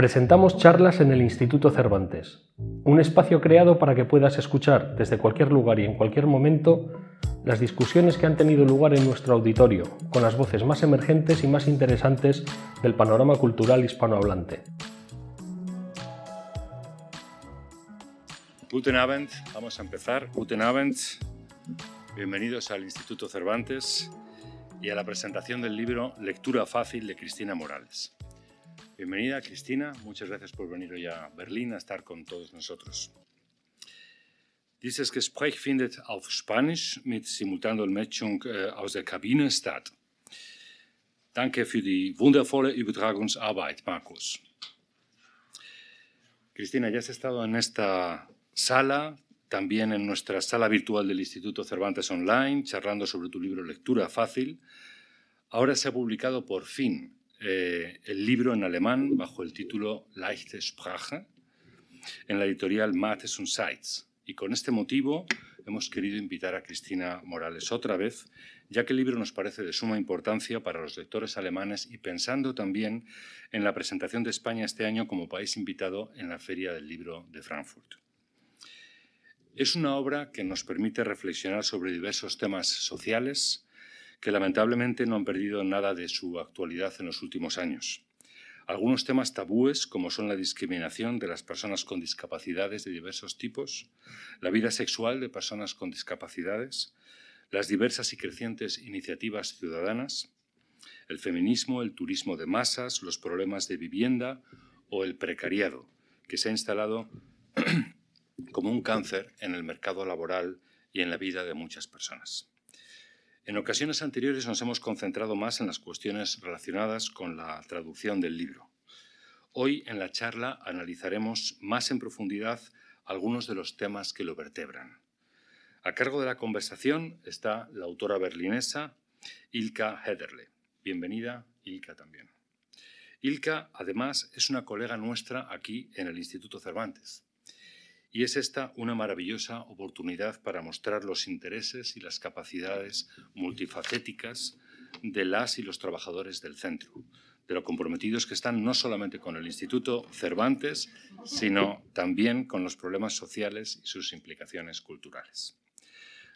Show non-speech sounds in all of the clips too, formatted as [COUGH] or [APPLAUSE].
Presentamos charlas en el Instituto Cervantes, un espacio creado para que puedas escuchar desde cualquier lugar y en cualquier momento las discusiones que han tenido lugar en nuestro auditorio, con las voces más emergentes y más interesantes del panorama cultural hispanohablante. Guten Abend, vamos a empezar. Guten Abend, bienvenidos al Instituto Cervantes y a la presentación del libro Lectura Fácil de Cristina Morales. Bienvenida, Cristina. Muchas gracias por venir hoy a Berlín a estar con todos nosotros. Dieses Gespräch findet auf Spanisch mit Simultandolmetschung äh, aus der Kabine statt. Danke für die wundervolle Übertragungsarbeit, Markus. Cristina, ya has estado en esta sala, también en nuestra sala virtual del Instituto Cervantes Online, charlando sobre tu libro Lectura Fácil. Ahora se ha publicado por fin eh, el libro en alemán bajo el título Leichte Sprache en la editorial Mates und Seitz. Y con este motivo hemos querido invitar a Cristina Morales otra vez, ya que el libro nos parece de suma importancia para los lectores alemanes y pensando también en la presentación de España este año como país invitado en la Feria del Libro de Frankfurt. Es una obra que nos permite reflexionar sobre diversos temas sociales, que lamentablemente no han perdido nada de su actualidad en los últimos años. Algunos temas tabúes, como son la discriminación de las personas con discapacidades de diversos tipos, la vida sexual de personas con discapacidades, las diversas y crecientes iniciativas ciudadanas, el feminismo, el turismo de masas, los problemas de vivienda o el precariado, que se ha instalado [CLEARS THROAT] como un cáncer en el mercado laboral y en la vida de muchas personas. En ocasiones anteriores nos hemos concentrado más en las cuestiones relacionadas con la traducción del libro. Hoy en la charla analizaremos más en profundidad algunos de los temas que lo vertebran. A cargo de la conversación está la autora berlinesa Ilka Hederle. Bienvenida, Ilka también. Ilka, además, es una colega nuestra aquí en el Instituto Cervantes. Y es esta una maravillosa oportunidad para mostrar los intereses y las capacidades multifacéticas de las y los trabajadores del centro, de lo comprometidos que están no solamente con el Instituto Cervantes, sino también con los problemas sociales y sus implicaciones culturales.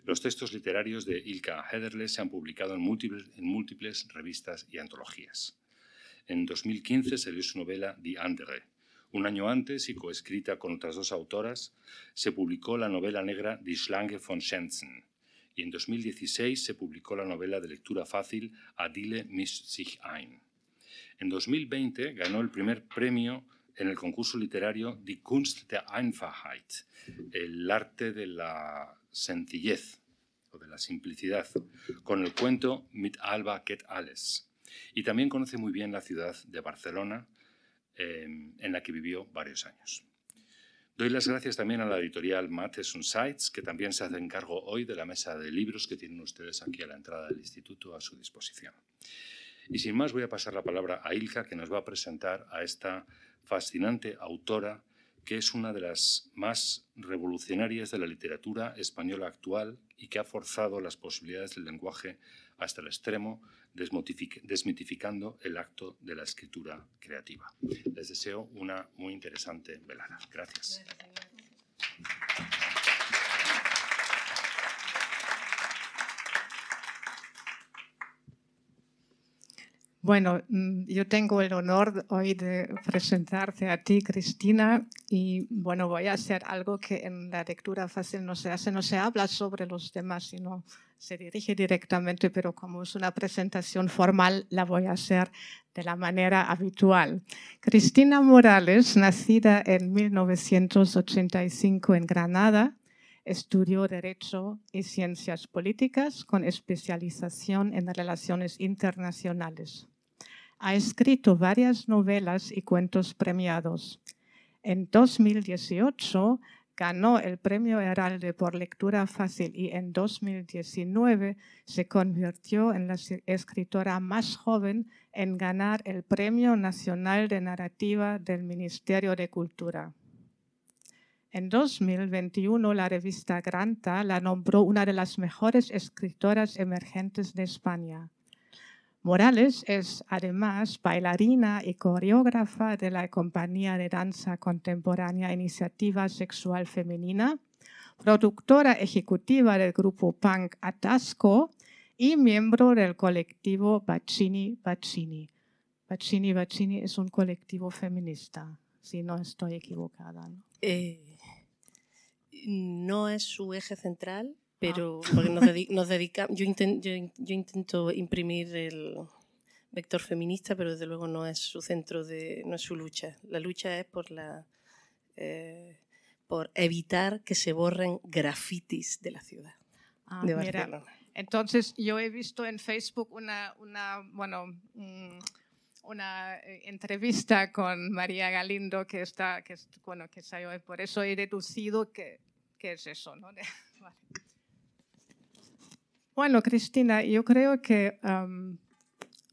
Los textos literarios de Ilka Hederle se han publicado en múltiples, en múltiples revistas y antologías. En 2015 salió su novela Die Andere, un año antes, y coescrita con otras dos autoras, se publicó la novela negra Die Schlange von Schenzen, y en 2016 se publicó la novela de lectura fácil Adile mischt sich ein. En 2020 ganó el primer premio en el concurso literario Die Kunst der Einfachheit, el arte de la sencillez o de la simplicidad, con el cuento Mit Alba geht alles. Y también conoce muy bien la ciudad de Barcelona, en la que vivió varios años. Doy las gracias también a la editorial Matheson Sites, que también se hace encargo hoy de la mesa de libros que tienen ustedes aquí a la entrada del instituto a su disposición. Y sin más voy a pasar la palabra a Ilka, que nos va a presentar a esta fascinante autora que es una de las más revolucionarias de la literatura española actual y que ha forzado las posibilidades del lenguaje hasta el extremo, desmitificando el acto de la escritura creativa. Les deseo una muy interesante velada. Gracias. Bueno, mm, yo tengo el honor hoy de presentarte a ti, Cristina, y bueno, voy a hacer algo que en la lectura fácil no se hace, no se habla sobre los temas, sino se dirige directamente, pero como es una presentación formal, la voy a hacer de la manera habitual. Cristina Morales, nacida en 1985 en Granada, estudió Derecho y Ciencias Políticas con especialización en relaciones internacionales. Ha escrito varias novelas y cuentos premiados. En 2018 ganó el Premio Heralde por lectura fácil y en 2019 se convirtió en la escritora más joven en ganar el Premio Nacional de Narrativa del Ministerio de Cultura. En 2021, la revista Granta la nombró una de las mejores escritoras emergentes de España. Morales es además bailarina y coreógrafa de la compañía de danza contemporánea Iniciativa Sexual Femenina, productora ejecutiva del grupo punk Atasco y miembro del colectivo Bacini Bacini. Bacini Bacini es un colectivo feminista, si no estoy equivocada. ¿no? Eh, no es su eje central, pero ah. [LAUGHS] porque nos, nos dedicamos, yo, yo, intento imprimir el vector feminista, pero desde luego no es su centro de, no es su lucha. La lucha es por la eh, por evitar que se borren grafitis de la ciudad. Ah, de mira, entonces yo he visto en Facebook una, una bueno, mm, una eh, entrevista con María Galindo que está, que, bueno, que salió, por eso he deducido que, que es eso, ¿no? [LAUGHS] vale. Bueno, Cristina, yo creo que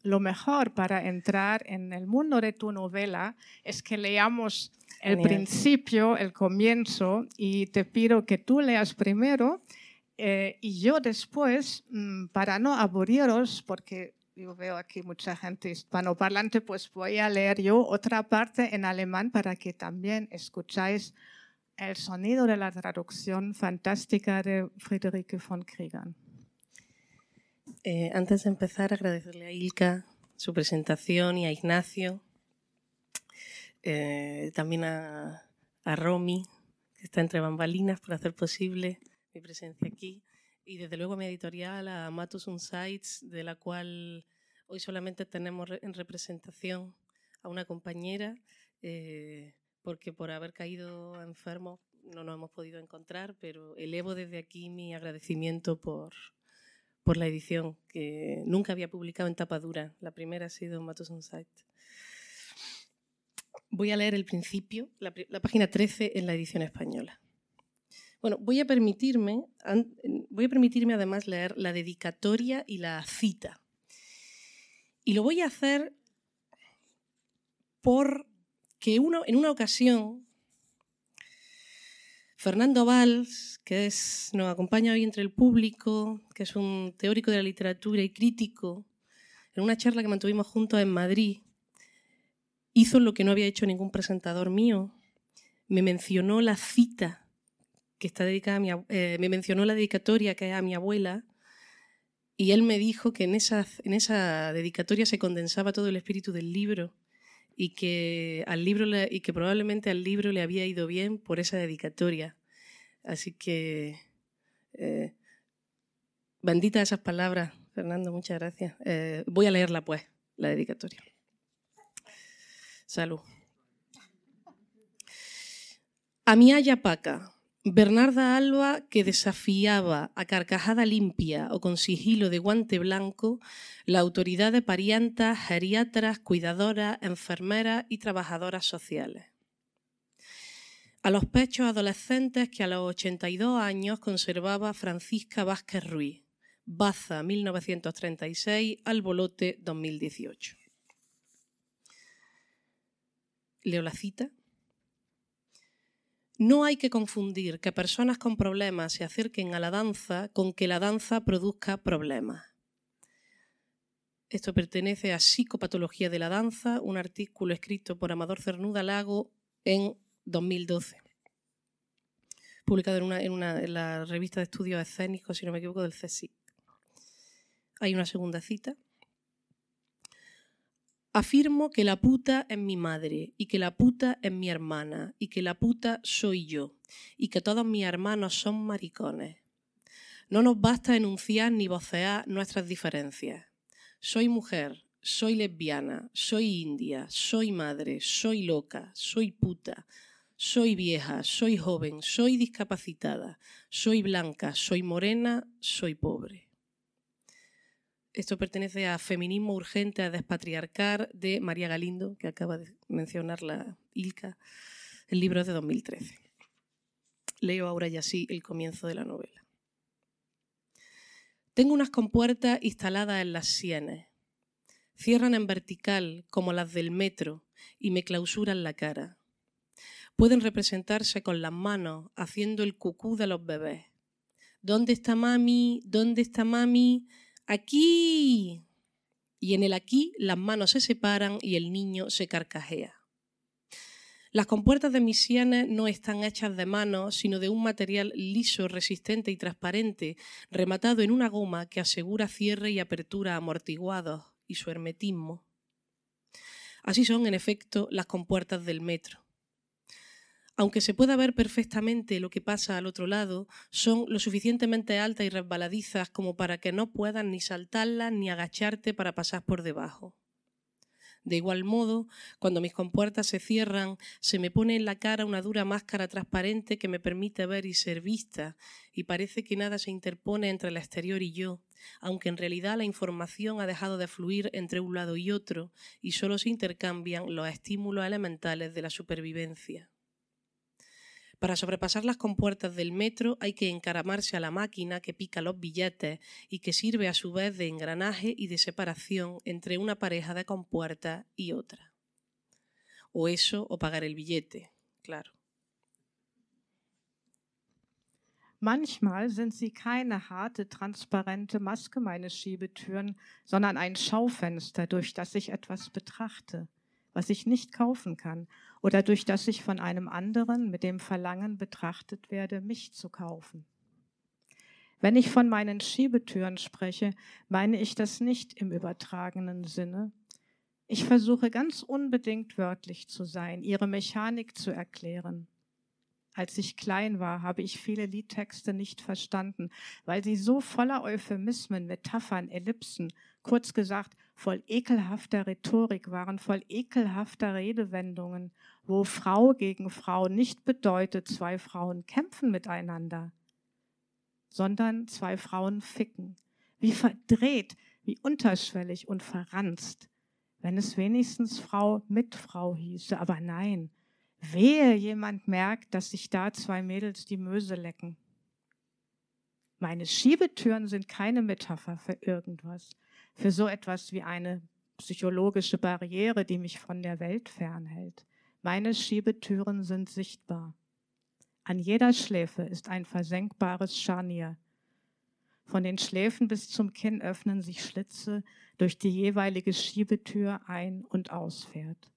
lo mejor para entrar en el mundo de tu novela es que leamos el principio, el comienzo, y te pido que tú leas primero eh, y yo después, mm, para no aburriros, porque yo veo aquí mucha gente hispanoparlante, pues voy a leer yo otra parte en alemán para que también escucháis el sonido de la traducción fantástica de Friederike von Kriegern. Eh, antes de empezar, agradecerle a Ilka su presentación y a Ignacio, eh, también a, Romy, que está entre bambalinas por hacer posible mi presencia aquí, y desde luego a mi editorial, a Matus Unsights, de la cual hoy solamente tenemos en representación a una compañera, eh, porque por haber caído enfermo no nos hemos podido encontrar, pero elevo desde aquí mi agradecimiento por, por la edición, que nunca había publicado en tapa dura. La primera ha sido Matos on Site. Voy a leer el principio, la, página 13 en la edición española. Bueno, voy a permitirme, voy a permitirme además leer la dedicatoria y la cita. Y lo voy a hacer porque uno, en una ocasión Fernando Valls, que es, nos acompaña hoy entre el público, que es un teórico de la literatura y crítico, en una charla que mantuvimos juntos en Madrid, hizo lo que no había hecho ningún presentador mío. Me mencionó la cita que está dedicada a mi, eh, me mencionó la dedicatoria que es a mi abuela, y él me dijo que en esa, en esa dedicatoria se condensaba todo el espíritu del libro y que, al libro y que probablemente al libro le había ido bien por esa dedicatoria. Así que, eh, bendita esas palabras, Fernando, muchas gracias. Eh, voy a leerla pues, la dedicatoria. Salud. A mi Aya Paca, Bernarda Alba, que desafiaba a carcajada limpia o con sigilo de guante blanco la autoridad de parientas, geriatras, cuidadoras, enfermeras y trabajadoras sociales. A los pechos adolescentes que a los 82 años conservaba Francisca Vázquez Ruiz, Baza 1936, Albolote 2018. Leo la cita. No hay que confundir que personas con problemas se acerquen a la danza con que la danza produzca problemas. Esto pertenece a Psicopatología de la Danza, un artículo escrito por Amador Cernuda Lago en 2012, publicado en, una, en, la revista de estudios escénicos, si no me equivoco, del CSIC. Hay una segunda cita. Afirmo que la puta es mi madre y que la puta es mi hermana y que la puta soy yo y que todos mis hermanos son maricones. No nos basta enunciar ni vocear nuestras diferencias. Soy mujer, soy lesbiana, soy india, soy madre, soy loca, soy puta, soy vieja, soy joven, soy discapacitada, soy blanca, soy morena, soy pobre. Esto pertenece a Feminismo Urgente a Despatriarcar de María Galindo, que acaba de mencionar la Ilka. El libro es de 2013. Leo ahora ya sí el comienzo de la novela. Tengo unas compuertas instaladas en las sienes. Cierran en vertical como las del metro y me clausuran la cara. Pueden representarse con las manos haciendo el cucú de los bebés. ¿Dónde está mami? ¿Dónde está mami? Aquí. y en el aquí las manos se separan y el niño se carcajea. Las compuertas de mis sienes no están hechas de mano, sino de un material liso, resistente y transparente, rematado en una goma que asegura cierre y apertura amortiguados y su hermetismo. Así son, en efecto, las compuertas del metro. Aunque se pueda ver perfectamente lo que pasa al otro lado, son lo suficientemente altas y resbaladizas como para que no puedas ni saltarlas ni agacharte para pasar por debajo. De igual modo, cuando mis compuertas se cierran, se me pone en la cara una dura máscara transparente que me permite ver y ser vista, y parece que nada se interpone entre el exterior y yo, aunque en realidad la información ha dejado de fluir entre un lado y otro, y solo se intercambian los estímulos elementales de la supervivencia. Para sobrepasar las compuertas del metro hay que encaramarse a la máquina que pica los billetes y que sirve a su vez de engranaje y de separación entre una pareja de compuertas y otra. O eso o pagar el billete, claro. Manchmal sind sie keine harte, transparente Maske meines Schiebetüren, sondern ein Schaufenster, durch das ich etwas betrachte, was ich nicht kaufen kann oder durch das ich von einem anderen mit dem Verlangen betrachtet werde, mich zu kaufen. Wenn ich von meinen Schiebetüren spreche, meine ich das nicht im übertragenen Sinne. Ich versuche ganz unbedingt wörtlich zu sein, ihre Mechanik zu erklären. Als ich klein war, habe ich viele Liedtexte nicht verstanden, weil sie so voller Euphemismen, Metaphern, Ellipsen, kurz gesagt, voll ekelhafter Rhetorik waren, voll ekelhafter Redewendungen, wo Frau gegen Frau nicht bedeutet, zwei Frauen kämpfen miteinander, sondern zwei Frauen ficken. Wie verdreht, wie unterschwellig und verranzt, wenn es wenigstens Frau mit Frau hieße, aber nein, Wehe, jemand merkt, dass sich da zwei Mädels die Möse lecken. Meine Schiebetüren sind keine Metapher für irgendwas, für so etwas wie eine psychologische Barriere, die mich von der Welt fernhält. Meine Schiebetüren sind sichtbar. An jeder Schläfe ist ein versenkbares Scharnier. Von den Schläfen bis zum Kinn öffnen sich Schlitze, durch die jeweilige Schiebetür ein- und ausfährt.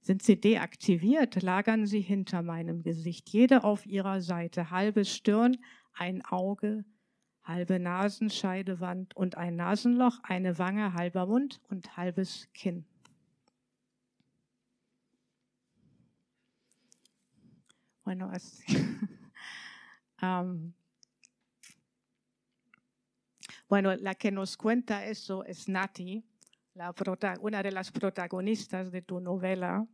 Sind sie deaktiviert, lagern sie hinter meinem Gesicht, jede auf ihrer Seite, halbe Stirn, ein Auge, halbe Nasenscheidewand und ein Nasenloch, eine Wange, halber Mund und halbes Kinn. Bueno, es, um, [LAUGHS] bueno, la que nos cuenta eso es Nati, la una de las protagonistas de tu novela.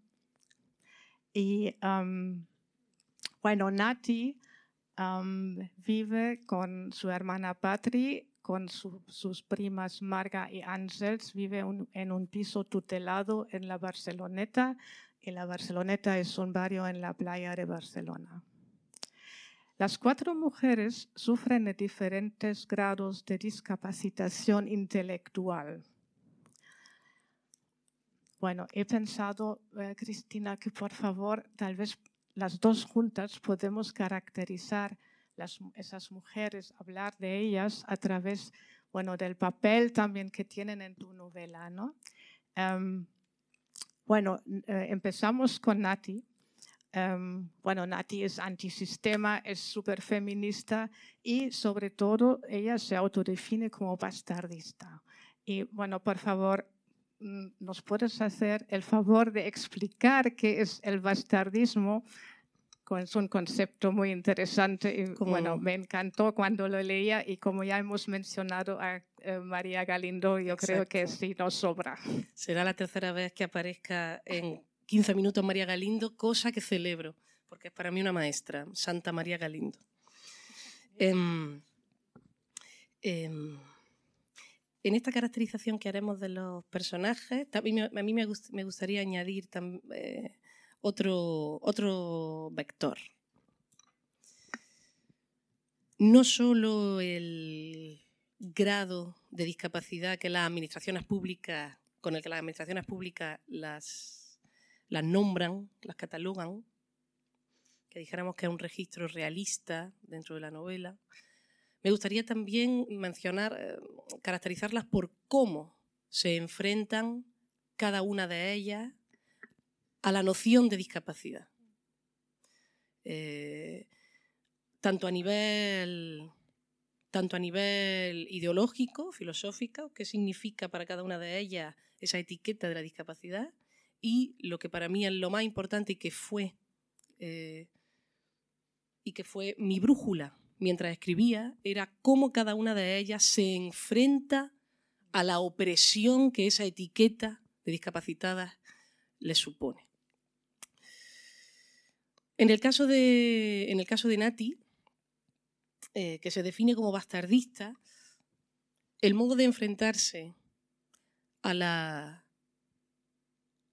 Y um, bueno, Nati vive con su hermana Patri, con su, sus primas Marga y Ángels, vive en un piso tutelado en la Barceloneta. Y la Barceloneta es un barrio en la playa de Barcelona. Las cuatro mujeres sufren diferentes grados de discapacitación intelectual. Bueno, he pensado, eh, Cristina, que por favor, tal vez las dos juntas podemos caracterizar las, esas mujeres, hablar de ellas a través, bueno, del papel también que tienen en tu novela, ¿no? Um, bueno, eh, empezamos con Nati. Um, bueno, Nati es antisistema, es súper feminista y sobre todo ella se autodefine como bastardista. Y bueno, por favor, nos puedes hacer el favor de explicar qué es el bastardismo. Es un concepto muy interesante y bueno, me encantó cuando lo leía y como ya hemos mencionado a eh, María Galindo, yo creo que sí nos sobra. Será la tercera vez que aparezca en 15 minutos María Galindo, cosa que celebro, porque es para mí una maestra, Santa María Galindo. Eh, en esta caracterización que haremos de los personajes, a mí, me, gustaría añadir eh, otro, otro vector. No solo el grado de discapacidad que las administraciones públicas, con el que las administraciones públicas las, las nombran, las catalogan, que dijéramos que es un registro realista dentro de la novela, me gustaría también mencionar, eh, caracterizarlas por cómo se enfrentan cada una de ellas a la noción de discapacidad. Eh, tanto a nivel tanto a nivel ideológico, filosófico, qué significa para cada una de ellas esa etiqueta de la discapacidad, y lo que para mí es lo más importante y que fue, eh, y que fue mi brújula mientras escribía, era cómo cada una de ellas se enfrenta a la opresión que esa etiqueta de discapacitadas le supone. En el caso de, en el caso de Nati, eh, que se define como bastardista, el modo de enfrentarse a la,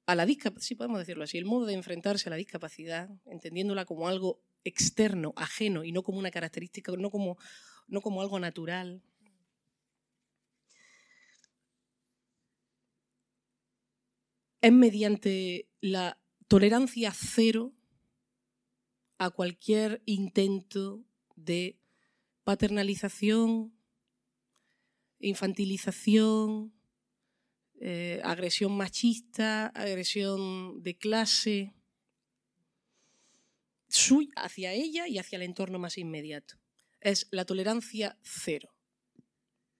a la discapacidad, sí podemos decirlo así, el modo de enfrentarse a la discapacidad, entendiéndola como algo externo, ajeno y no como una característica, no como, no como algo natural. Es mediante la tolerancia cero a cualquier intento de paternalización, infantilización, eh, agresión machista, agresión de clase, hacia ella y hacia el entorno más inmediato. Es la tolerancia cero.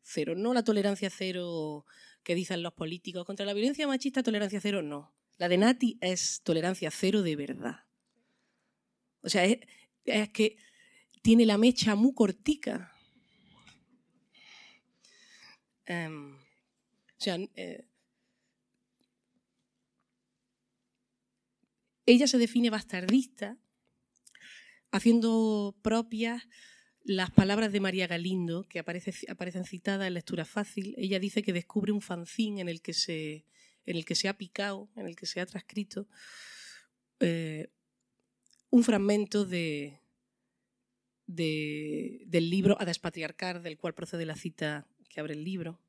Cero, no la tolerancia cero que dicen los políticos. Contra la violencia machista, tolerancia cero, no. La de Nati es tolerancia cero de verdad. O sea, es que tiene la mecha muy cortica. Em, o sea, eh, ella se define bastardista haciendo propias las palabras de María Galindo, que aparecen citadas en lectura fácil. Ella dice que descubre un fanzín en el que se, ha picado, en el que se ha transcrito eh, un fragmento de, del libro A despatriarcar, del cual procede la cita que abre el libro.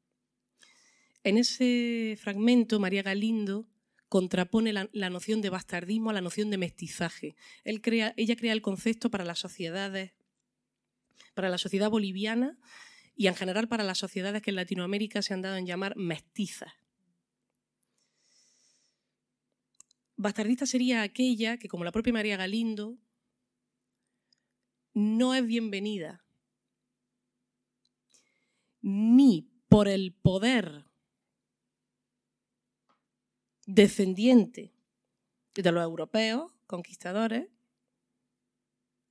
En ese fragmento, María Galindo contrapone la, noción de bastardismo a la noción de mestizaje. Ella crea el concepto para las sociedades, para la sociedad boliviana y en general para las sociedades que en Latinoamérica se han dado en llamar mestizas. Bastardista sería aquella que, como la propia María Galindo, no es bienvenida ni por el poder descendiente de los europeos conquistadores,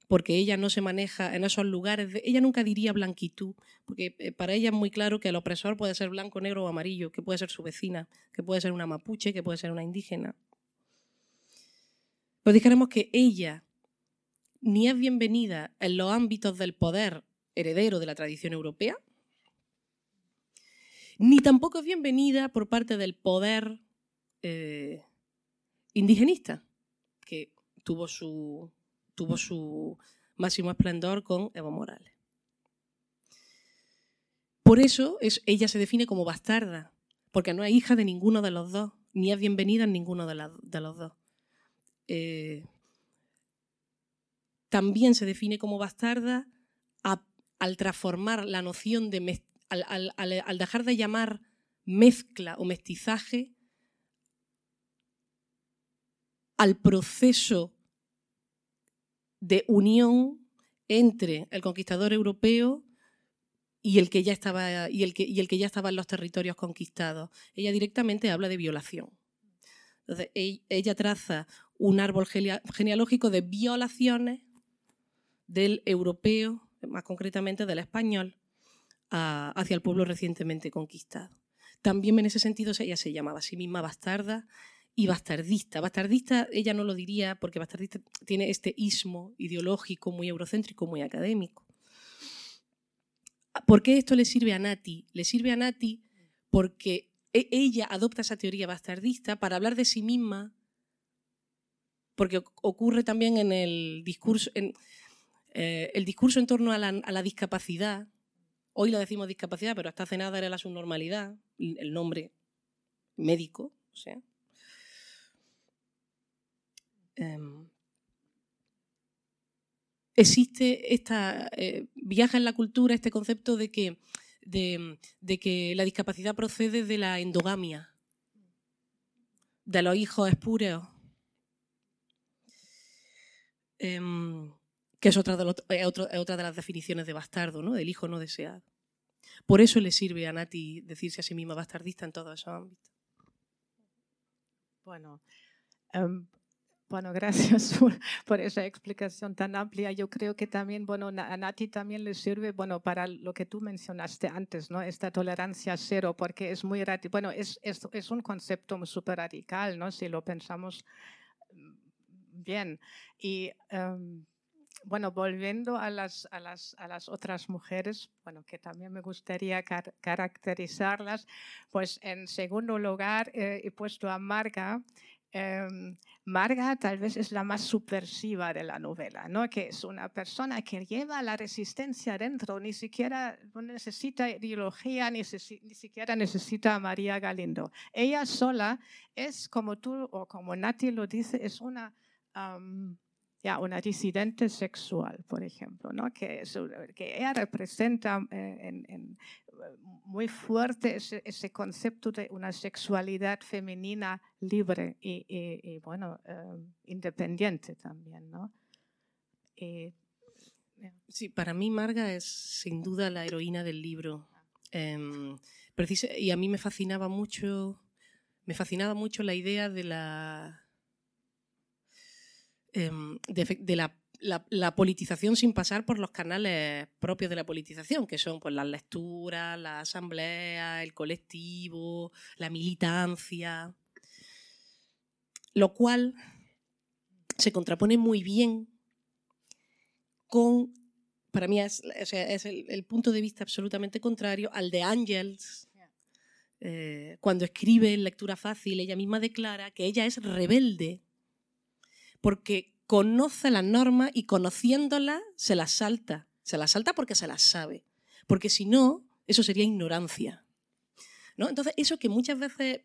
porque ella no se maneja en esos lugares, ella nunca diría blanquitud, porque eh, para ella es muy claro que el opresor puede ser blanco, negro o amarillo, que puede ser su vecina, que puede ser una mapuche, que puede ser una indígena. Pues dijéramos que ella ni es bienvenida en los ámbitos del poder heredero de la tradición europea, ni tampoco es bienvenida por parte del poder eh, indigenista, que tuvo su, tuvo su máximo esplendor con Evo Morales. Por eso es, ella se define como bastarda, porque no es hija de ninguno de los dos, ni es bienvenida en ninguno de, los dos. Eh, también se define como bastarda al transformar la noción de al, dejar de llamar mezcla o mestizaje al proceso de unión entre el conquistador europeo y el que ya estaba y el que, y el que ya en los territorios conquistados. Ella directamente habla de violación. Entonces, ella traza un árbol genealógico de violaciones del europeo, más concretamente del español, hacia el pueblo recientemente conquistado. También en ese sentido ella se llamaba a sí misma bastarda y bastardista. Bastardista ella no lo diría porque bastardista tiene este ismo ideológico muy eurocéntrico, muy académico. ¿Por qué esto le sirve a Nati? Le sirve a Nati porque e, ella adopta esa teoría bastardista para hablar de sí misma, porque ocurre también en el discurso, eh, el discurso en torno a la, discapacidad, hoy lo decimos discapacidad, pero hasta hace nada era la subnormalidad, el nombre médico, o sea. Em, existe esta, eh, viaja en la cultura este concepto de que de, que la discapacidad procede de la endogamia, de los hijos espúreos, em, que es otra, de las definiciones de bastardo, ¿no? del hijo no deseado. Por eso le sirve a Nati decirse a sí misma bastardista en todos esos ámbitos. Bueno, em, bueno, [LAUGHS] gracias por, esa explicación tan amplia. Yo creo que también, bueno, a Nati también le sirve, bueno, para lo que tú mencionaste antes, ¿no? Esta tolerancia cero, porque es muy, bueno, es, es, es un concepto súper radical, ¿no? Si lo pensamos mm, bien. Y, em, bueno, volviendo a las, a, las, a las, otras mujeres, bueno, que también me gustaría caracterizarlas, pues en segundo lugar eh, he puesto a Marga, Em, Marga tal vez es la más subversiva de la novela, ¿no? que es una persona que lleva la resistencia dentro, ni siquiera necesita ideología, ni, siquiera necesita a María Galindo. Ella sola es, como tú o como Nati lo dice, es una ya una disidente sexual, por ejemplo, ¿no? que, que ella representa eh, en, muy fuerte ese, concepto de una sexualidad femenina libre y, bueno, eh, independiente también. ¿no? sí, para mí Marga es sin duda la heroína del libro. Em, y a mí me fascinaba mucho, me fascinaba mucho la idea de la Em, de, la, politización sin pasar por los canales propios de la politización, que son pues, las lecturas, la asamblea, el colectivo, la militancia, lo cual se contrapone muy bien con, para mí es, el, punto de vista absolutamente contrario al de Ángels. Eh, cuando escribe en Lectura Fácil, ella misma declara que ella es rebelde porque conoce las normas y conociéndolas se las salta. Se las salta porque se las sabe. Porque si no, eso sería ignorancia. ¿no? Entonces, eso que muchas veces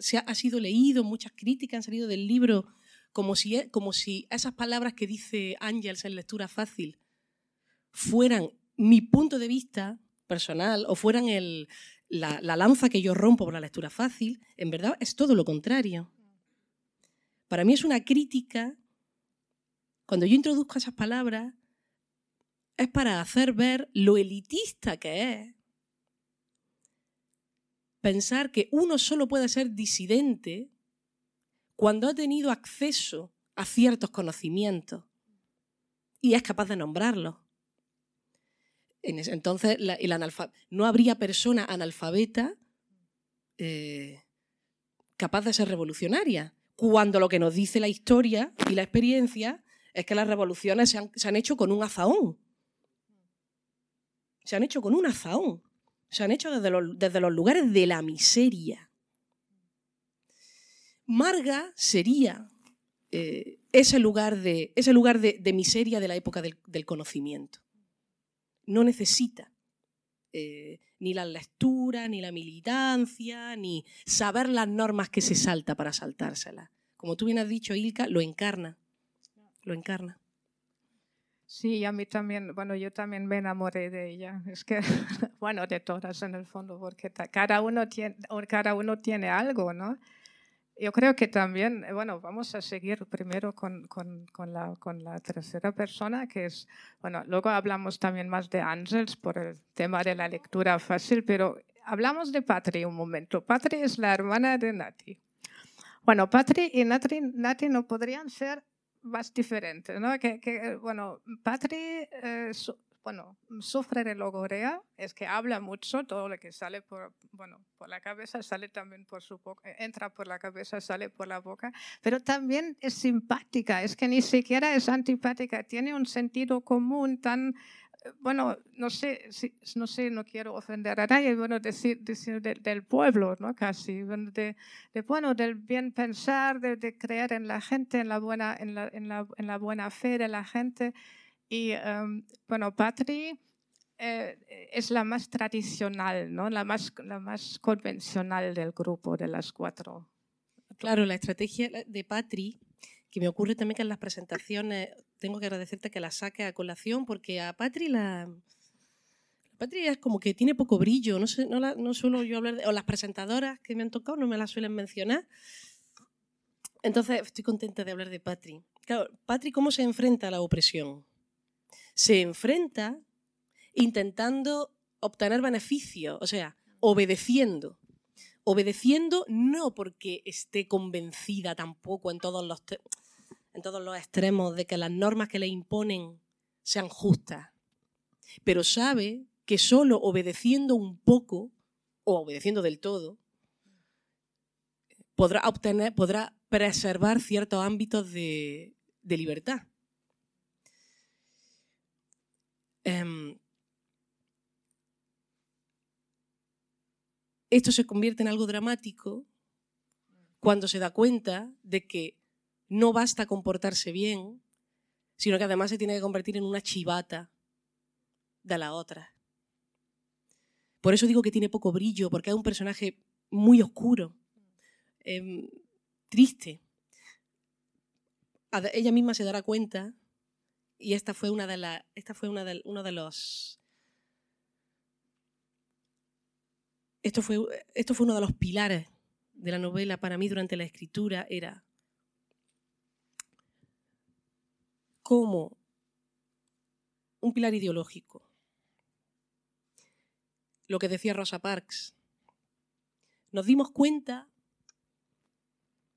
se ha, sido leído, muchas críticas han salido del libro, como si, e, esas palabras que dice Ángels en lectura fácil fueran mi punto de vista personal o fueran la, la lanza que yo rompo por la lectura fácil, en verdad es todo lo contrario. Para mí es una crítica, cuando yo introduzco esas palabras, es para hacer ver lo elitista que es. Pensar que uno solo puede ser disidente cuando ha tenido acceso a ciertos conocimientos y es capaz de nombrarlos. Entonces, no habría persona analfabeta eh, capaz de ser revolucionaria cuando lo que nos dice la historia y la experiencia es que las revoluciones se han, hecho con un azaón. Se han hecho con un azaón. Se han hecho desde los, lugares de la miseria. Marga sería eh, ese lugar, de, ese lugar de, miseria de la época del, conocimiento. No necesita eh, ni la lectura, ni la militancia, ni saber las normas que se salta para saltárselas. Como tú bien has dicho, Ilka, lo encarna. Lo encarna. Sí, a mí también, bueno, yo también me enamoré de ella. Es que, [LAUGHS] bueno, de todas en el fondo, porque cada uno tiene, cada uno tiene algo, ¿no? Yo creo que también, eh, bueno, vamos a seguir primero con, con, con, la, con, la, tercera persona, que es, bueno, luego hablamos también más de Ángels por el tema de la lectura fácil, pero hablamos de Patri un momento. Patri es la hermana de Nati. Bueno, Patri y Nati, Nati no podrían ser más diferentes, ¿no? Que, que bueno, Patri eh, bueno, sufre de logorea, es que habla mucho, todo lo que sale por, bueno, por la cabeza sale también por su boca, eh, entra por la cabeza, sale por la boca, pero también es simpática, es que ni siquiera es antipática, tiene un sentido común tan, eh, bueno, no sé, no sé, no quiero ofender a nadie, bueno, decir, decir del pueblo, ¿no? Casi, de, de, bueno, del bien pensar, de, de, creer en la gente, en la buena, en la, en la, en la buena fe de la gente. Y em, bueno, Patri eh, es la más tradicional, ¿no? la, más, la más convencional del grupo de las cuatro. Claro, la estrategia de Patri, que me ocurre también que en las presentaciones tengo que agradecerte que la saque a colación, porque a Patri la, Patri es como que tiene poco brillo, no, sé, no, la, no suelo yo hablar de... O las presentadoras que me han tocado no me las suelen mencionar. Entonces, estoy contenta de hablar de Patri. Claro, Patri, ¿cómo se enfrenta a la opresión? Se enfrenta intentando obtener beneficio, o sea, obedeciendo. Obedeciendo no porque esté convencida tampoco en todos los, en todos los extremos de que las normas que le imponen sean justas, pero sabe que solo obedeciendo un poco o obedeciendo del todo podrá obtener, podrá preservar ciertos ámbitos de, libertad. Em, esto se convierte en algo dramático cuando se da cuenta de que no basta comportarse bien, sino que además se tiene que convertir en una chivata de la otra. Por eso digo que tiene poco brillo, porque es un personaje muy oscuro, em, triste. Ella misma se dará cuenta, y esta fue una de las, esta fue una de, uno de los esto fue, esto fue uno de los pilares de la novela para mí durante la escritura, era cómo un pilar ideológico, lo que decía Rosa Parks, nos dimos cuenta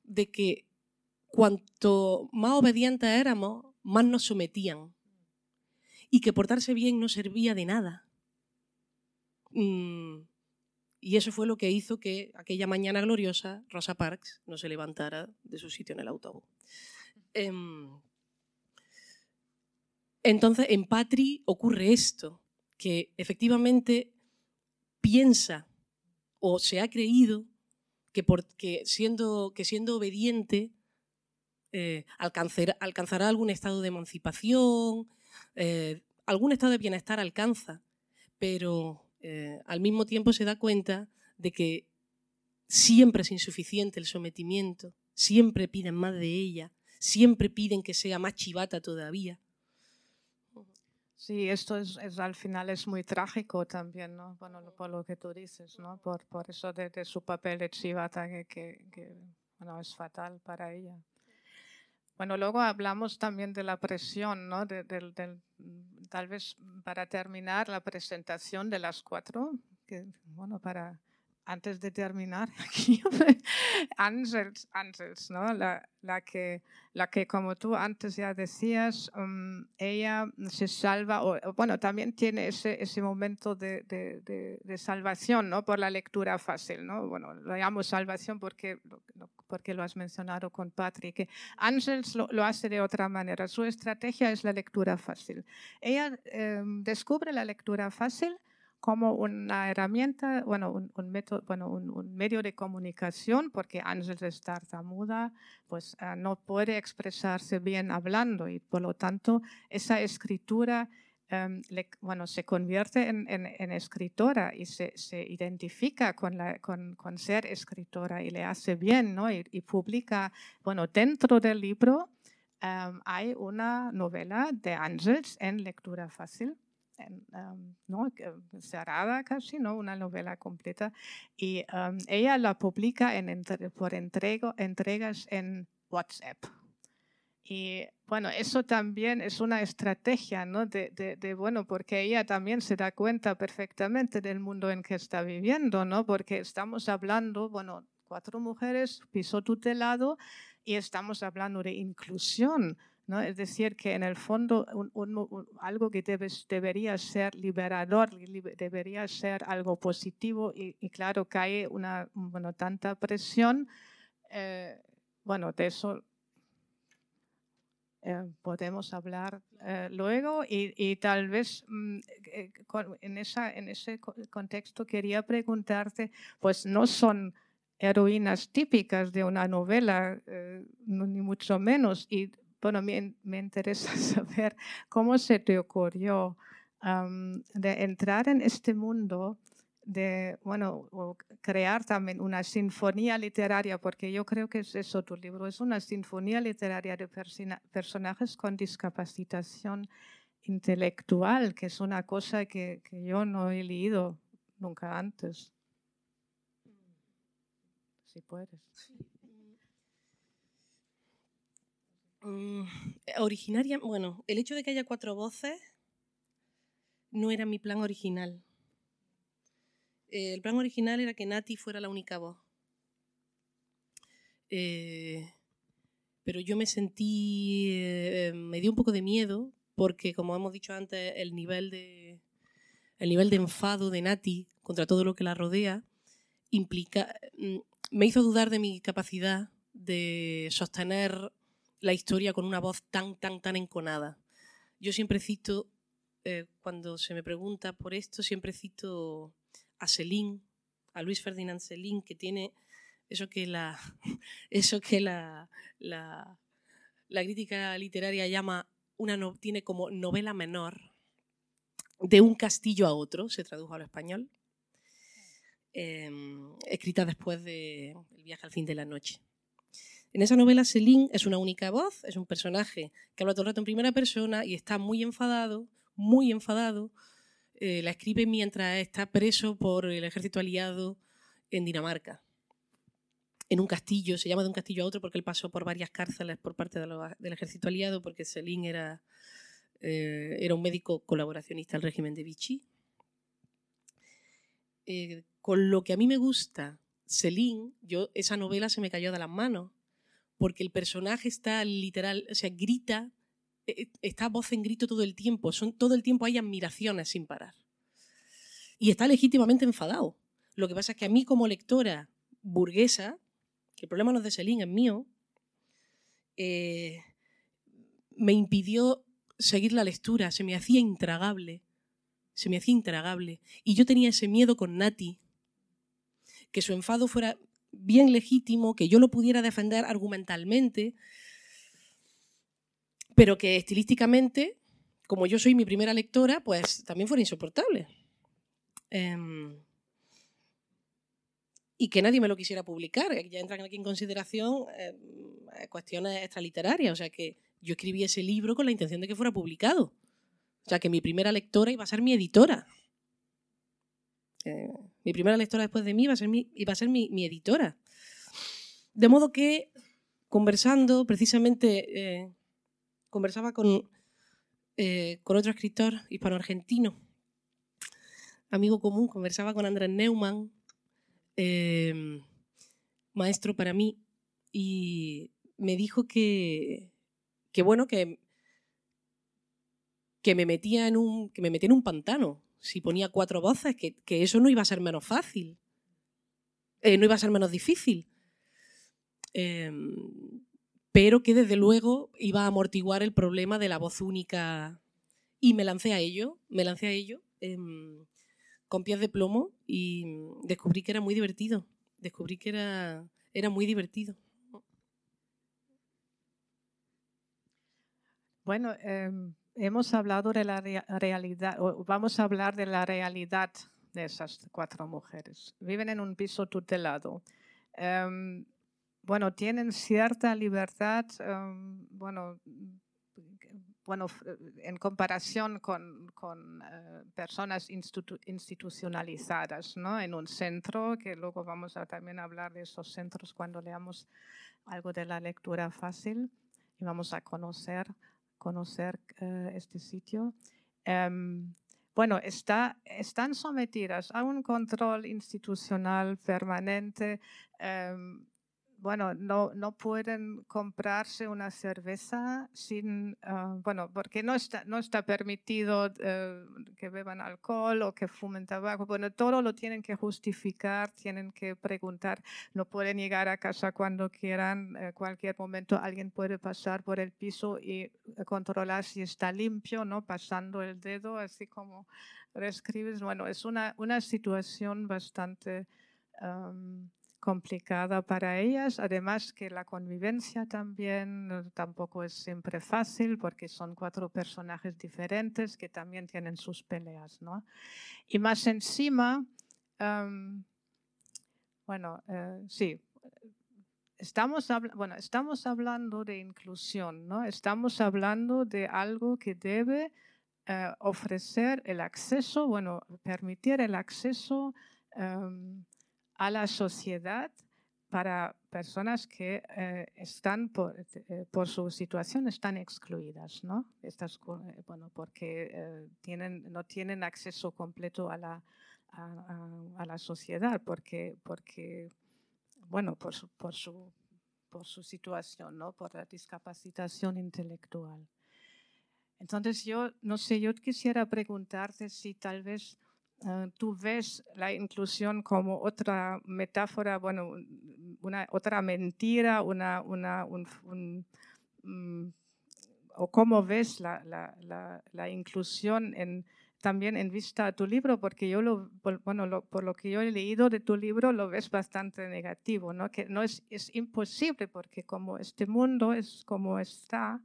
de que cuanto más obedientes éramos, más nos sometían y que portarse bien no servía de nada. Mm, y eso fue lo que hizo que aquella mañana gloriosa Rosa Parks no se levantara de su sitio en el autobús. Em, entonces, en Patri ocurre esto, que efectivamente piensa o se ha creído que, siendo, que siendo obediente eh, alcanzará algún estado de emancipación, eh, algún estado de bienestar alcanza, pero eh, al mismo tiempo se da cuenta de que siempre es insuficiente el sometimiento, siempre piden más de ella, siempre piden que sea más chivata todavía. Sí, esto es, al final es muy trágico también, ¿no? Bueno, por lo que tú dices, ¿no? Por, por eso de, su papel de chivata que, que, bueno, es fatal para ella. Bueno, luego hablamos también de la presión, ¿no? De, tal vez para terminar la presentación de las cuatro, que, bueno, para antes de terminar [LAUGHS] aquí, Ángels, ¿no? La, la, que, la que, como tú antes ya decías, um, ella se salva, o, bueno, también tiene ese, ese momento de, de, de, salvación, ¿no? Por la lectura fácil, ¿no? Bueno, lo llamo salvación porque, porque lo has mencionado con Patrick. Ángels lo, lo, hace de otra manera. Su estrategia es la lectura fácil. Ella em, descubre la lectura fácil como una herramienta, bueno, un, método, bueno, un, medio de comunicación, porque Ángel es tartamuda, pues ah, no puede expresarse bien hablando y por lo tanto esa escritura em, bueno, se convierte en, en, escritora y se, se identifica con, la, con, con, ser escritora y le hace bien, ¿no? Y, publica, bueno, dentro del libro em, hay una novela de Ángels en lectura fácil Em, ¿no? cerrada casi, ¿no? una novela completa. Y em, ella la publica en, por entrego, entregas en WhatsApp. Y bueno, eso también es una estrategia, ¿no? De, de, bueno, porque ella también se da cuenta perfectamente del mundo en que está viviendo, ¿no? Porque estamos hablando, bueno, cuatro mujeres, piso tutelado, y estamos hablando de inclusión, es decir, que en el fondo algo que debería ser liberador, debería ser algo positivo y, claro que hay una, bueno, tanta presión, eh, bueno, de eso eh, podemos hablar eh, luego y, tal vez mm, en, esa, en ese contexto quería preguntarte, pues no son heroínas típicas de una novela, ni mucho menos, y bueno, me, me interesa [LAUGHS] saber cómo se te ocurrió de entrar en este mundo de, bueno, crear también una sinfonía literaria, porque yo creo que es eso tu libro, es una sinfonía literaria de personajes con discapacitación intelectual, que es una cosa que, que yo no he leído nunca antes. Si puedes. Mm, originaria, bueno, el hecho de que haya cuatro voces no era mi plan original. Eh, el plan original era que Nati fuera la única voz. Eh, pero yo me sentí, eh, me dio un poco de miedo porque, como hemos dicho antes, el nivel de, el nivel de enfado de Nati contra todo lo que la rodea implica, mm, me hizo dudar de mi capacidad de sostener la historia con una voz tan, tan, tan enconada. Yo siempre cito, cuando se me pregunta por esto, siempre cito a Selín, a Luis Ferdinand Selín, que tiene eso que la, [LAUGHS] eso que la, la, crítica literaria llama una tiene como novela menor de un castillo a otro, se tradujo al español, em, escrita después de El viaje al fin de la noche. En esa novela Selín es una única voz, es un personaje que habla todo el rato en primera persona y está muy enfadado, muy enfadado eh, la escribe mientras está preso por el ejército aliado en Dinamarca. En un castillo, se llama de un castillo a otro porque él pasó por varias cárceles por parte del ejército aliado, porque Selin era, eh, era un médico colaboracionista al régimen de Vichy. Eh, con lo que a mí me gusta, Selin, yo, esa novela se me cayó de las manos, porque el personaje está literal, o sea, grita eh, eh, está voz en grito todo el tiempo, todo el tiempo hay admiraciones sin parar. Y está legítimamente enfadado. Lo que pasa es que a mí como lectora burguesa, que el problema no es de Selín, es mío, eh, me impidió seguir la lectura, se me hacía intragable, se me hacía intragable. Y yo tenía ese miedo con Nati, que su enfado fuera bien legítimo, que yo lo pudiera defender argumentalmente, pero que estilísticamente, como yo soy mi primera lectora, pues también fuera insoportable. Em, y que nadie me lo quisiera publicar. Ya entran aquí en consideración em, cuestiones extraliterarias. O sea, que yo escribí ese libro con la intención de que fuera publicado. O sea, que mi primera lectora iba a ser mi editora. Eh, mi primera lectora después de mí iba a ser mi, iba a ser mi, editora. De modo que, conversando precisamente eh, conversaba con, eh, con otro escritor hispano-argentino, amigo común, conversaba con Andrés Neumann, em, maestro para mí, y me dijo que, que bueno, que, que, me metía en un, que me metía en un pantano si ponía cuatro voces, que, que eso no iba a ser menos fácil, eh, no iba a ser menos difícil. Em, pero que desde luego iba a amortiguar el problema de la voz única. Y me lancé a ello, me lancé a ello em, con pies de plomo y descubrí que era muy divertido. Descubrí que era, era muy divertido. Bueno, em, hemos hablado de la realidad, o vamos a hablar de la realidad de esas cuatro mujeres. Viven en un piso tutelado. Em, bueno, tienen cierta libertad, em, bueno, bueno, en comparación con, con eh, personas institucionalizadas, ¿no? En un centro, que luego vamos a también hablar de esos centros cuando leamos algo de la lectura fácil y vamos a conocer, conocer eh, este sitio. Em, bueno, está, están sometidas a un control institucional permanente. Em, bueno, no, no pueden comprarse una cerveza sin, ah, bueno, porque no está, no está permitido eh, que beban alcohol o que fumen tabaco. Bueno, todo lo tienen que justificar, tienen que preguntar, no pueden llegar a casa cuando quieran, en cualquier momento alguien puede pasar por el piso y eh, controlar si está limpio, ¿no? Pasando el dedo, así como reescribes. Bueno, es una, una situación bastante complicada para ellas, además que la convivencia también tampoco es siempre fácil porque son cuatro personajes diferentes que también tienen sus peleas, ¿no? Y más encima, bueno, eh, sí, estamos, bueno, estamos hablando de inclusión, ¿no? Estamos hablando de algo que debe eh, ofrecer el acceso, bueno, permitir el acceso a la sociedad para personas que eh, están eh, por, su situación están excluidas, ¿no? Estas, bueno, porque tienen, no tienen acceso completo a la, a, la sociedad, porque, porque bueno, por su, por su, por su situación, ¿no? por la discapacitación intelectual. Entonces yo, no sé, yo quisiera preguntarte si tal vez eh, tú ves la inclusión como otra metáfora, bueno, una, otra mentira, una, una, un, mm, o cómo ves la, la, la, inclusión en, también en vista a tu libro, porque yo lo, bueno, por lo que yo he leído de tu libro lo ves bastante negativo, ¿no? Que no es, es imposible porque como este mundo es como está,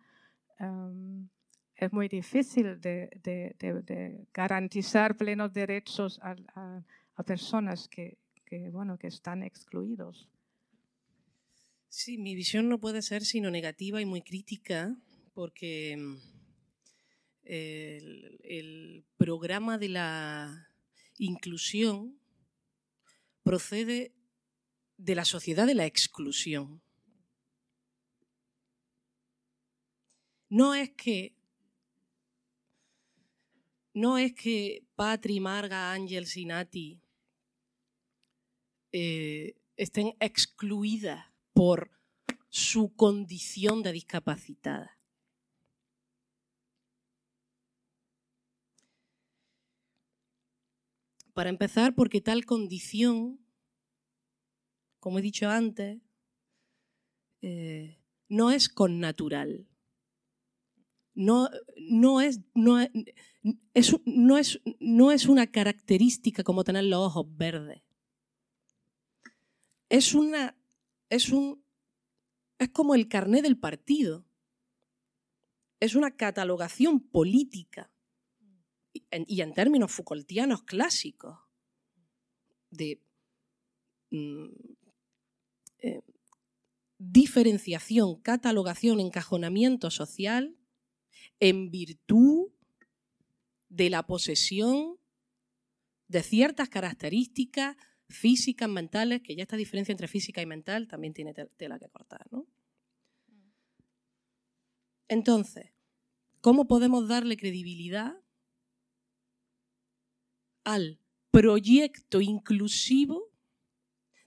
em, es muy difícil de, garantizar plenos derechos a, personas que, bueno, que están excluidos. Sí, mi visión no puede ser sino negativa y muy crítica, porque mm, el, el programa de la inclusión procede de la sociedad de la exclusión. No es que no es que Patri, Marga, Ángel y Nati eh, estén excluidas por su condición de discapacitada. Para empezar, porque tal condición, como he dicho antes, eh, no es connatural no, no, es, no, es, no, es, no es una característica como tener los ojos verdes. Es una. Es un. Es como el carné del partido. Es una catalogación política. Y en, términos Foucaultianos clásicos. De. Mm, eh, diferenciación, catalogación, encajonamiento social en virtud de la posesión de ciertas características físicas, mentales, que ya esta diferencia entre física y mental también tiene tela que cortar. ¿no? Entonces, ¿cómo podemos darle credibilidad al proyecto inclusivo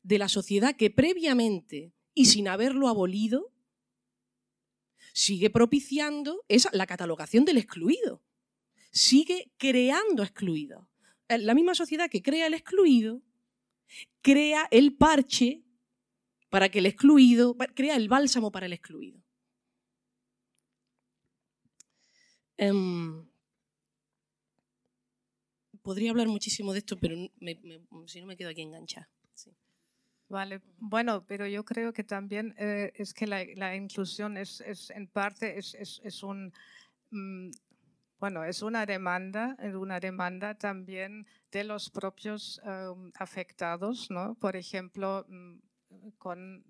de la sociedad que previamente y sin haberlo abolido sigue propiciando la catalogación del excluido. Sigue creando excluidos. Eh, la misma sociedad que crea el excluido, crea el parche para que el excluido, crea el bálsamo para el excluido. Em, podría hablar muchísimo de esto, pero si no me quedo aquí enganchada. Vale, bueno, pero yo creo que también eh, es que la, inclusión es, es, en parte es, es un mm, bueno, es una demanda, una demanda también de los propios em, afectados, ¿no? Por ejemplo, mm, con,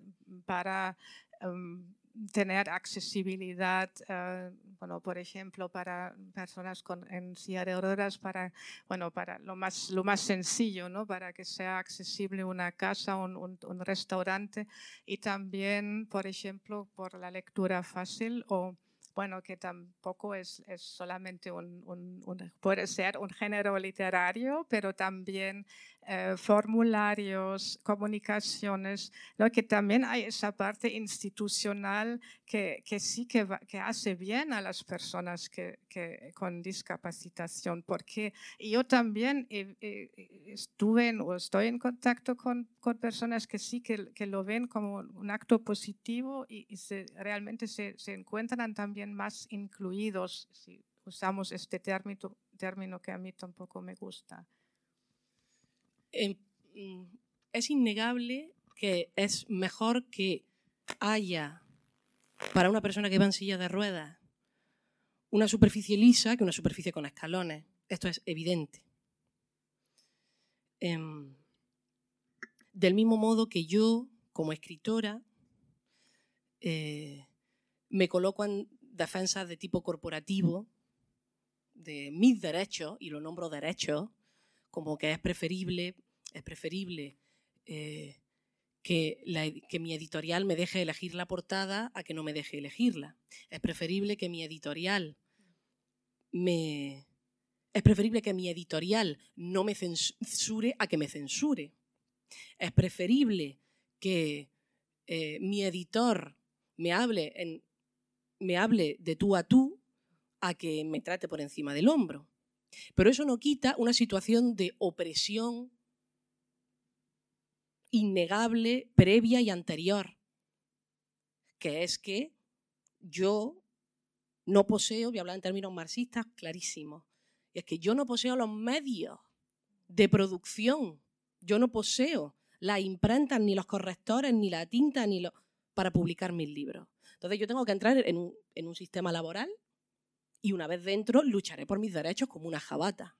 para em, tener accesibilidad, eh, bueno, por ejemplo, para personas con, en silla de ruedas, para, bueno, para lo más, lo más sencillo, ¿no? Para que sea accesible una casa, un, un, restaurante y también, por ejemplo, por la lectura fácil o bueno, que tampoco es, es solamente un, un, puede ser un género literario, pero también eh, formularios, comunicaciones, lo que también hay esa parte institucional que, que sí que, que, hace bien a las personas que, que con discapacitación, porque yo también estuve o estoy en contacto con, con personas que sí que, que, lo ven como un acto positivo y, se, realmente se, se, encuentran también más incluidos, si usamos este término, término que a mí tampoco me gusta. Mm, es innegable que es mejor que haya para una persona que va en silla de ruedas una superficie lisa que una superficie con escalones. Esto es evidente. Em, del mismo modo que yo, como escritora, eh, me coloco en defensas de tipo corporativo de mis derechos, y lo nombro derechos, como que es preferible, es preferible eh, que, que, mi editorial me deje elegir la portada a que no me deje elegirla. Es preferible que mi editorial me... Es preferible que mi editorial no me censure a que me censure. Es preferible que eh, mi editor me hable, en, me hable de tú a tú a que me trate por encima del hombro. Pero eso no quita una situación de opresión innegable, previa y anterior, que es que yo no poseo, voy a hablar en términos marxistas clarísimos, es que yo no poseo los medios de producción, yo no poseo las imprentas, ni los correctores, ni la tinta, ni lo, para publicar mis libros. Entonces yo tengo que entrar en un, sistema laboral y una vez dentro lucharé por mis derechos como una jabata.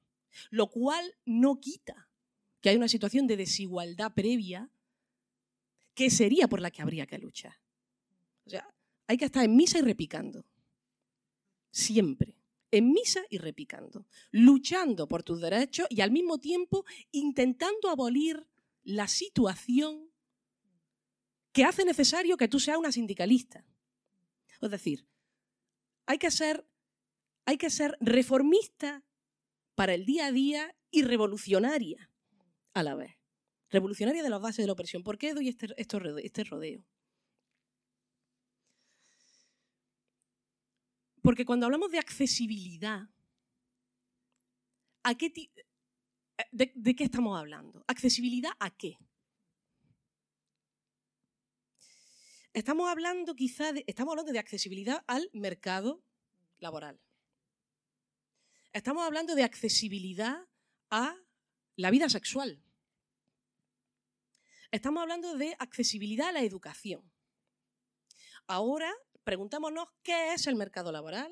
Lo cual no quita que hay una situación de desigualdad previa que sería por la que habría que luchar. O sea, hay que estar en misa y repicando. Siempre. En misa y repicando. Luchando por tus derechos y al mismo tiempo intentando abolir la situación que hace necesario que tú seas una sindicalista. Es decir, hay que ser, hay que ser reformista para el día a día y revolucionaria a la vez. Revolucionaria de las bases de la opresión. ¿Por qué doy este, este rodeo? Porque cuando hablamos de accesibilidad, ¿a qué, ¿De, qué estamos hablando? ¿Accesibilidad a qué? Estamos hablando quizá de, estamos hablando de accesibilidad al mercado laboral. Estamos hablando de accesibilidad a la vida sexual. Estamos hablando de accesibilidad a la educación. Ahora preguntémonos qué es el mercado laboral,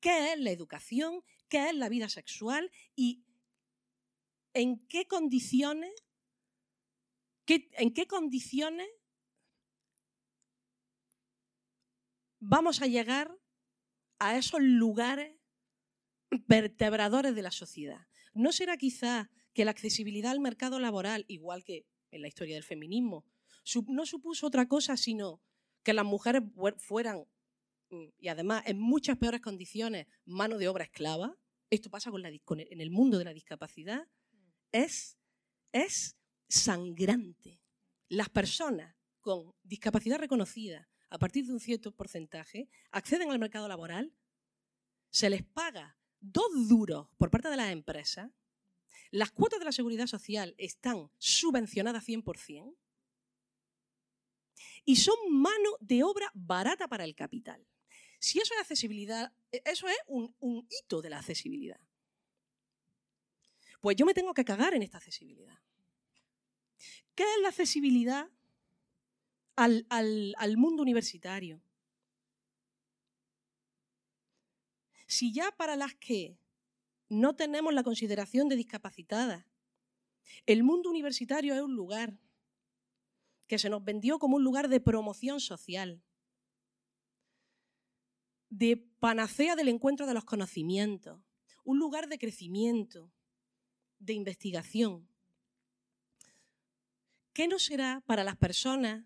qué es la educación, qué es la vida sexual y en qué condiciones, en qué condiciones vamos a llegar a esos lugares vertebradores de la sociedad. ¿No será quizá que la accesibilidad al mercado laboral, igual que en la historia del feminismo, no supuso otra cosa sino que las mujeres fueran, mm, y además en muchas peores condiciones, mano de obra esclava? Esto pasa con la, en el mundo de la discapacidad es, es sangrante. Las personas con discapacidad reconocida a partir de un cierto porcentaje acceden al mercado laboral, se les paga dos duros por parte de las empresas, las cuotas de la seguridad social están subvencionadas 100% y son mano de obra barata para el capital. Si eso es accesibilidad, e, eso es un, un hito de la accesibilidad. Pues yo me tengo que cagar en esta accesibilidad. ¿Qué es la accesibilidad al, mundo universitario? Si ya para las que no tenemos la consideración de discapacitadas, el mundo universitario es un lugar que se nos vendió como un lugar de promoción social, de panacea del encuentro de los conocimientos, un lugar de crecimiento, de investigación. ¿Qué no será para las personas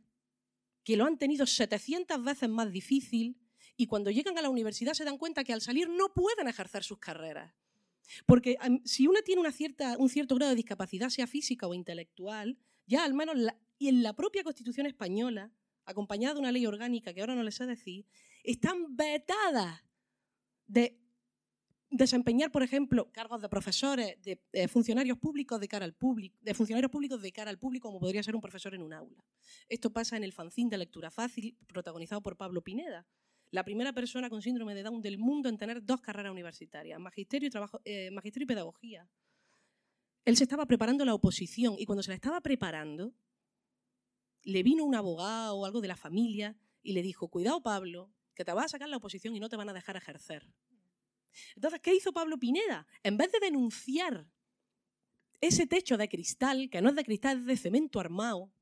que lo han tenido 700 veces más difícil y cuando llegan a la universidad se dan cuenta que al salir no pueden ejercer sus carreras? Porque si una tiene un cierto grado de discapacidad, sea física o intelectual, ya al menos y en la propia Constitución española, acompañada de una ley orgánica que ahora no les sé decir, están vetadas de desempeñar, por ejemplo, cargos de profesores, de, eh, funcionarios públicos de cara al público, de funcionarios públicos de cara al público, como podría ser un profesor en un aula. Esto pasa en el fanzine de lectura fácil, protagonizado por Pablo Pineda, la primera persona con síndrome de Down del mundo en tener dos carreras universitarias, magisterio y, trabajo, eh, magisterio y pedagogía. Él se estaba preparando la oposición y cuando se la estaba preparando, le vino un abogado o algo de la familia y le dijo, cuidado Pablo, que te vas a sacar la oposición y no te van a dejar ejercer. Entonces, ¿qué hizo Pablo Pineda? En vez de denunciar ese techo de cristal, que no es de cristal, es de cemento armado,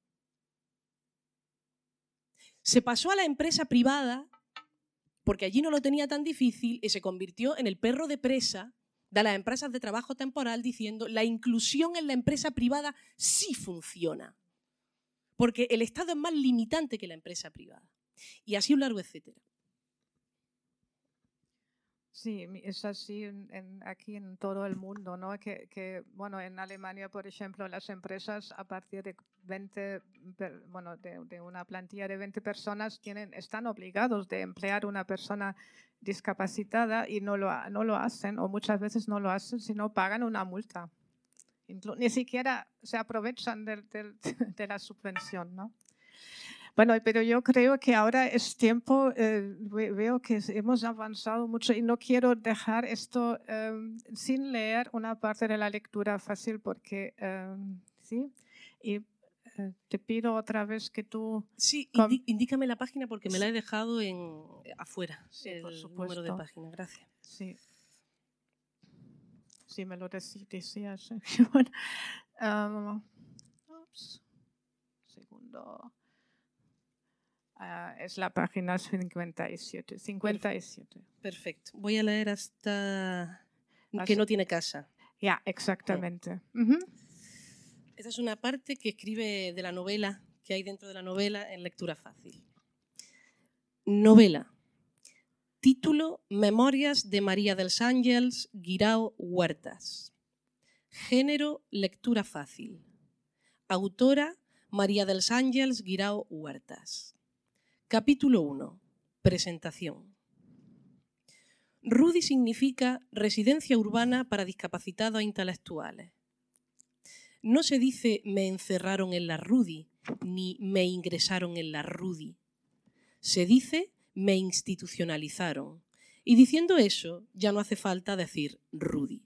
se pasó a la empresa privada porque allí no lo tenía tan difícil y se convirtió en el perro de presa de las empresas de trabajo temporal diciendo la inclusión en la empresa privada sí funciona, porque el Estado es más limitante que la empresa privada. Y así un largo etcétera. Sí, es así en, aquí en todo el mundo, ¿no? Que, que, bueno, en Alemania, por ejemplo, las empresas a partir de 20, bueno, de, una plantilla de 20 personas tienen, están obligados de emplear una persona discapacitada y no lo, no lo hacen, o muchas veces no lo hacen, sino pagan una multa. Ni siquiera se aprovechan de, [LAUGHS] de la subvención, ¿no? Bueno, pero yo creo que ahora es tiempo, eh, veo que hemos avanzado mucho y no quiero dejar esto em, sin leer una parte de la lectura fácil porque, em, ¿sí? Y eh, te pido otra vez que tú... Sí, indícame la página porque me la he dejado en, afuera, sí, el número de página. Gracias. Sí. Sí, me lo decías. bueno, um, segundo. Ah, es la página 57. 57. Perfecto. Voy a leer hasta que no tiene casa. Ya, exactamente. Esta es una parte que escribe de la novela, que hay dentro de la novela en lectura fácil. Novela. Título Memorias de María dels Ángeles Guirao Huertas. Género Lectura fácil. Autora María dels Ángeles Guirao Huertas. Capítulo 1. Presentación. RUDI significa Residencia Urbana para Discapacitados Intelectuales. No se dice me encerraron en la RUDI, ni me ingresaron en la RUDI. Se dice me institucionalizaron. Y diciendo eso, ya no hace falta decir RUDI.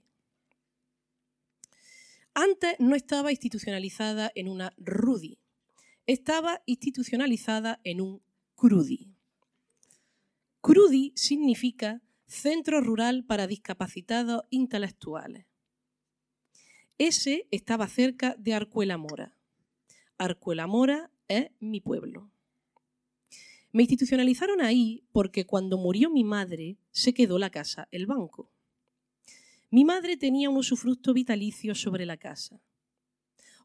Antes no estaba institucionalizada en una RUDI, estaba institucionalizada en un CRUDI. CRUDI significa Centro Rural para Discapacitados Intelectuales. Ese estaba cerca de Arcuela Mora. Arcuela Mora es mi pueblo. Me institucionalizaron ahí porque cuando murió mi madre se quedó la casa el banco. Mi madre tenía un usufructo vitalicio sobre la casa.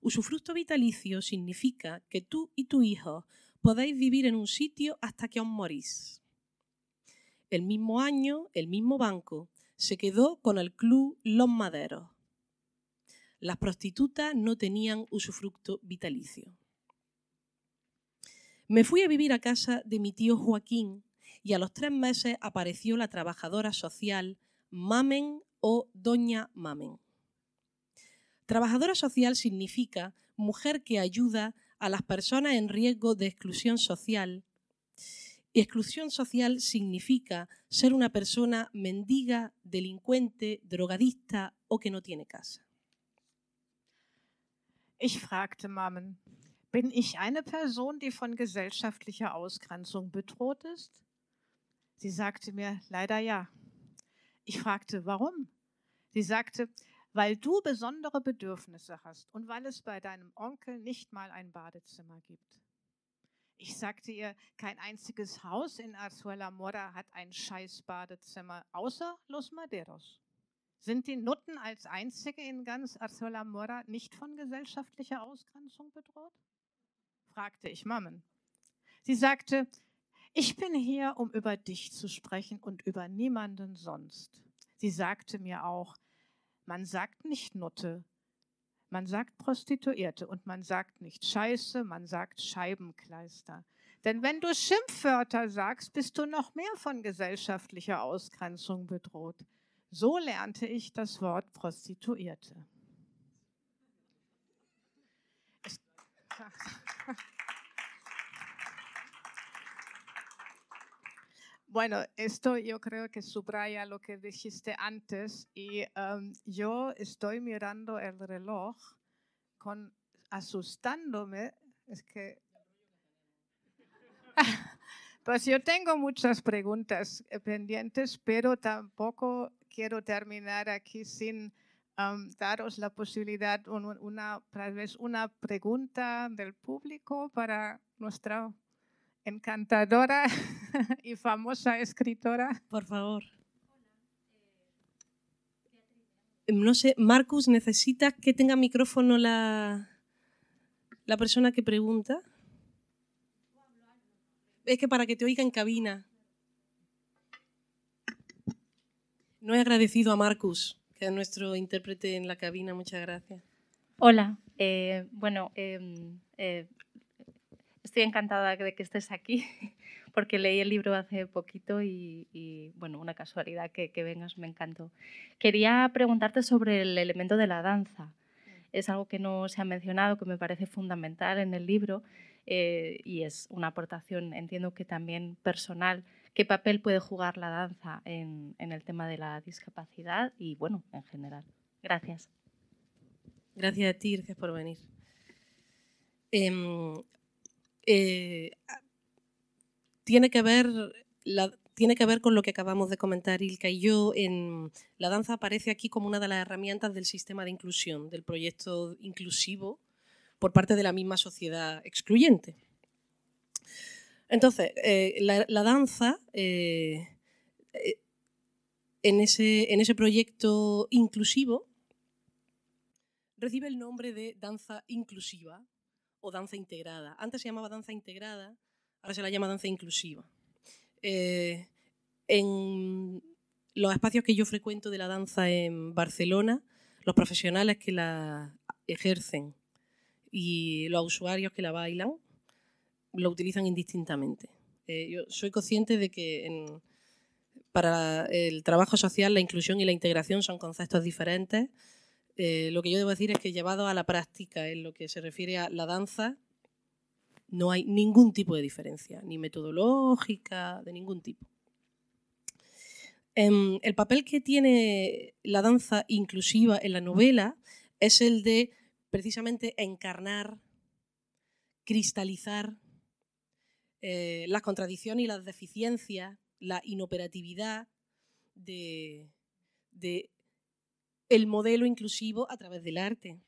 Usufructo vitalicio significa que tú y tu hijo podéis vivir en un sitio hasta que os morís. El mismo año, el mismo banco se quedó con el club Los Maderos. Las prostitutas no tenían usufructo vitalicio. Me fui a vivir a casa de mi tío Joaquín y a los tres meses apareció la trabajadora social Mamen o Doña Mamen. Trabajadora social significa mujer que ayuda a las personas en riesgo de exclusión social. Y exclusión social significa ser una persona mendiga, delincuente, drogadista o que no tiene casa. Ich fragte Mammen, bin ich eine Person, die von gesellschaftlicher Ausgrenzung bedroht ist? Sie sagte mir leider ja. Ich fragte, warum? Sie sagte, weil du besondere Bedürfnisse hast und weil es bei deinem Onkel nicht mal ein Badezimmer gibt. Ich sagte ihr, kein einziges Haus in Arzuela Mora hat ein scheiß Badezimmer, außer Los Maderos. Sind die Nutten als einzige in ganz Arzuela Mora nicht von gesellschaftlicher Ausgrenzung bedroht? fragte ich Mammen. Sie sagte, ich bin hier, um über dich zu sprechen und über niemanden sonst. Sie sagte mir auch, man sagt nicht Nutte, man sagt Prostituierte und man sagt nicht Scheiße, man sagt Scheibenkleister. Denn wenn du Schimpfwörter sagst, bist du noch mehr von gesellschaftlicher Ausgrenzung bedroht. So lernte ich das Wort Prostituierte. [LAUGHS] Bueno, esto yo creo que subraya lo que dijiste antes y um, yo estoy mirando el reloj con asustándome. Es que [LAUGHS] pues yo tengo muchas preguntas eh, pendientes, pero tampoco quiero terminar aquí sin um, daros la posibilidad, una, tal vez una pregunta del público para nuestra encantadora [LAUGHS] y famosa escritora. Por favor. No sé, Marcus, ¿necesitas que tenga micrófono la, la persona que pregunta? Es que para que te oiga en cabina. No he agradecido a Marcus, que es nuestro intérprete en la cabina. Muchas gracias. Hola. Eh, bueno, em, eh, estoy encantada de que estés aquí [LAUGHS] porque leí el libro hace poquito y, bueno, una casualidad que, vengas, me encantó. Quería preguntarte sobre el elemento de la danza. Es algo que no se ha mencionado, que me parece fundamental en el libro eh, y es una aportación, entiendo que también personal. ¿Qué papel puede jugar la danza en, el tema de la discapacidad y, bueno, en general? Gracias. Gracias a ti, gracias por venir. Em, eh, tiene, que ver tiene que ver con lo que acabamos de comentar Ilka y yo. En, la danza aparece aquí como una de las herramientas del sistema de inclusión, del proyecto inclusivo por parte de la misma sociedad excluyente. Entonces, eh, la, danza, eh, en, ese, en ese proyecto inclusivo, recibe el nombre de danza inclusiva o danza integrada. Antes se llamaba danza integrada, ahora se la llama danza inclusiva. Eh, en los espacios que yo frecuento de la danza en Barcelona, los profesionales que la ejercen y los usuarios que la bailan lo utilizan indistintamente. Eh, yo soy consciente de que para el trabajo social la inclusión y la integración son conceptos diferentes eh, lo que yo debo decir es que llevado a la práctica en lo que se refiere a la danza, no hay ningún tipo de diferencia, ni metodológica, de ningún tipo. Em, el papel que tiene la danza inclusiva en la novela es el de precisamente encarnar, cristalizar eh, las contradicciones y las deficiencias, la inoperatividad de, de el modelo inclusivo a través del arte.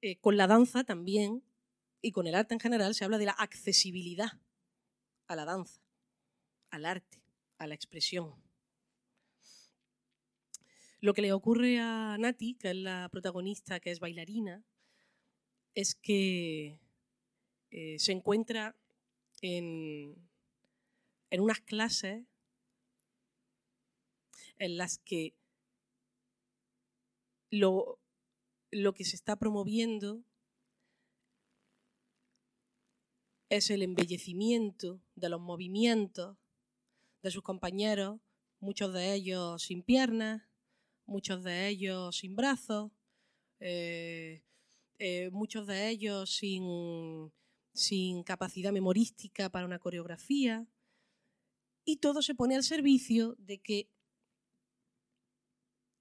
Eh, con la danza también, y con el arte en general, se habla de la accesibilidad a la danza, al arte, a la expresión. Lo que le ocurre a Nati, que es la protagonista, que es bailarina, es que eh, se encuentra en, en unas clases en las que lo, que se está promoviendo es el embellecimiento de los movimientos de sus compañeros, muchos de ellos sin piernas, muchos de ellos sin brazos, eh, eh, muchos de ellos sin, sin capacidad memorística para una coreografía, y todo se pone al servicio de que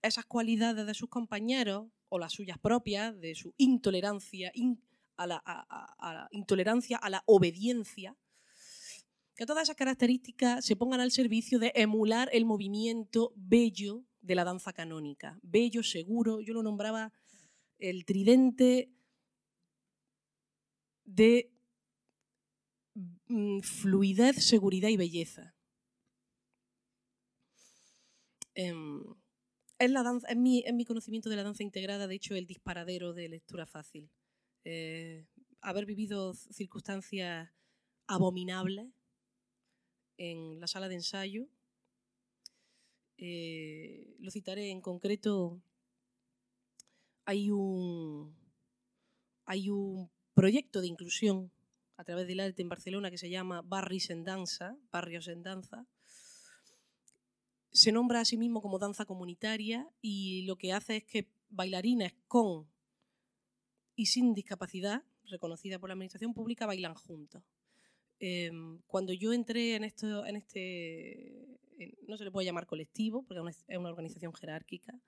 esas cualidades de sus compañeros o las suyas propias, de su intolerancia a, la, intolerancia a la obediencia, que todas esas características se pongan al servicio de emular el movimiento bello de la danza canónica. Bello, seguro, yo lo nombraba el tridente de mm, fluidez, seguridad y belleza. Em, es, la danza, es, mi, mi conocimiento de la danza integrada, de hecho, el disparadero de lectura fácil. Eh, haber vivido circunstancias abominables en la sala de ensayo. Eh, lo citaré en concreto. Hay un, hay un proyecto de inclusión a través del arte en Barcelona que se llama Barris en Danza, Barrios en Danza, se nombra a sí mismo como danza comunitaria y lo que hace es que bailarines con y sin discapacidad, reconocida por la administración pública, bailan juntos. Em, cuando yo entré en, esto, en este, no se le puede llamar colectivo, porque es una organización jerárquica,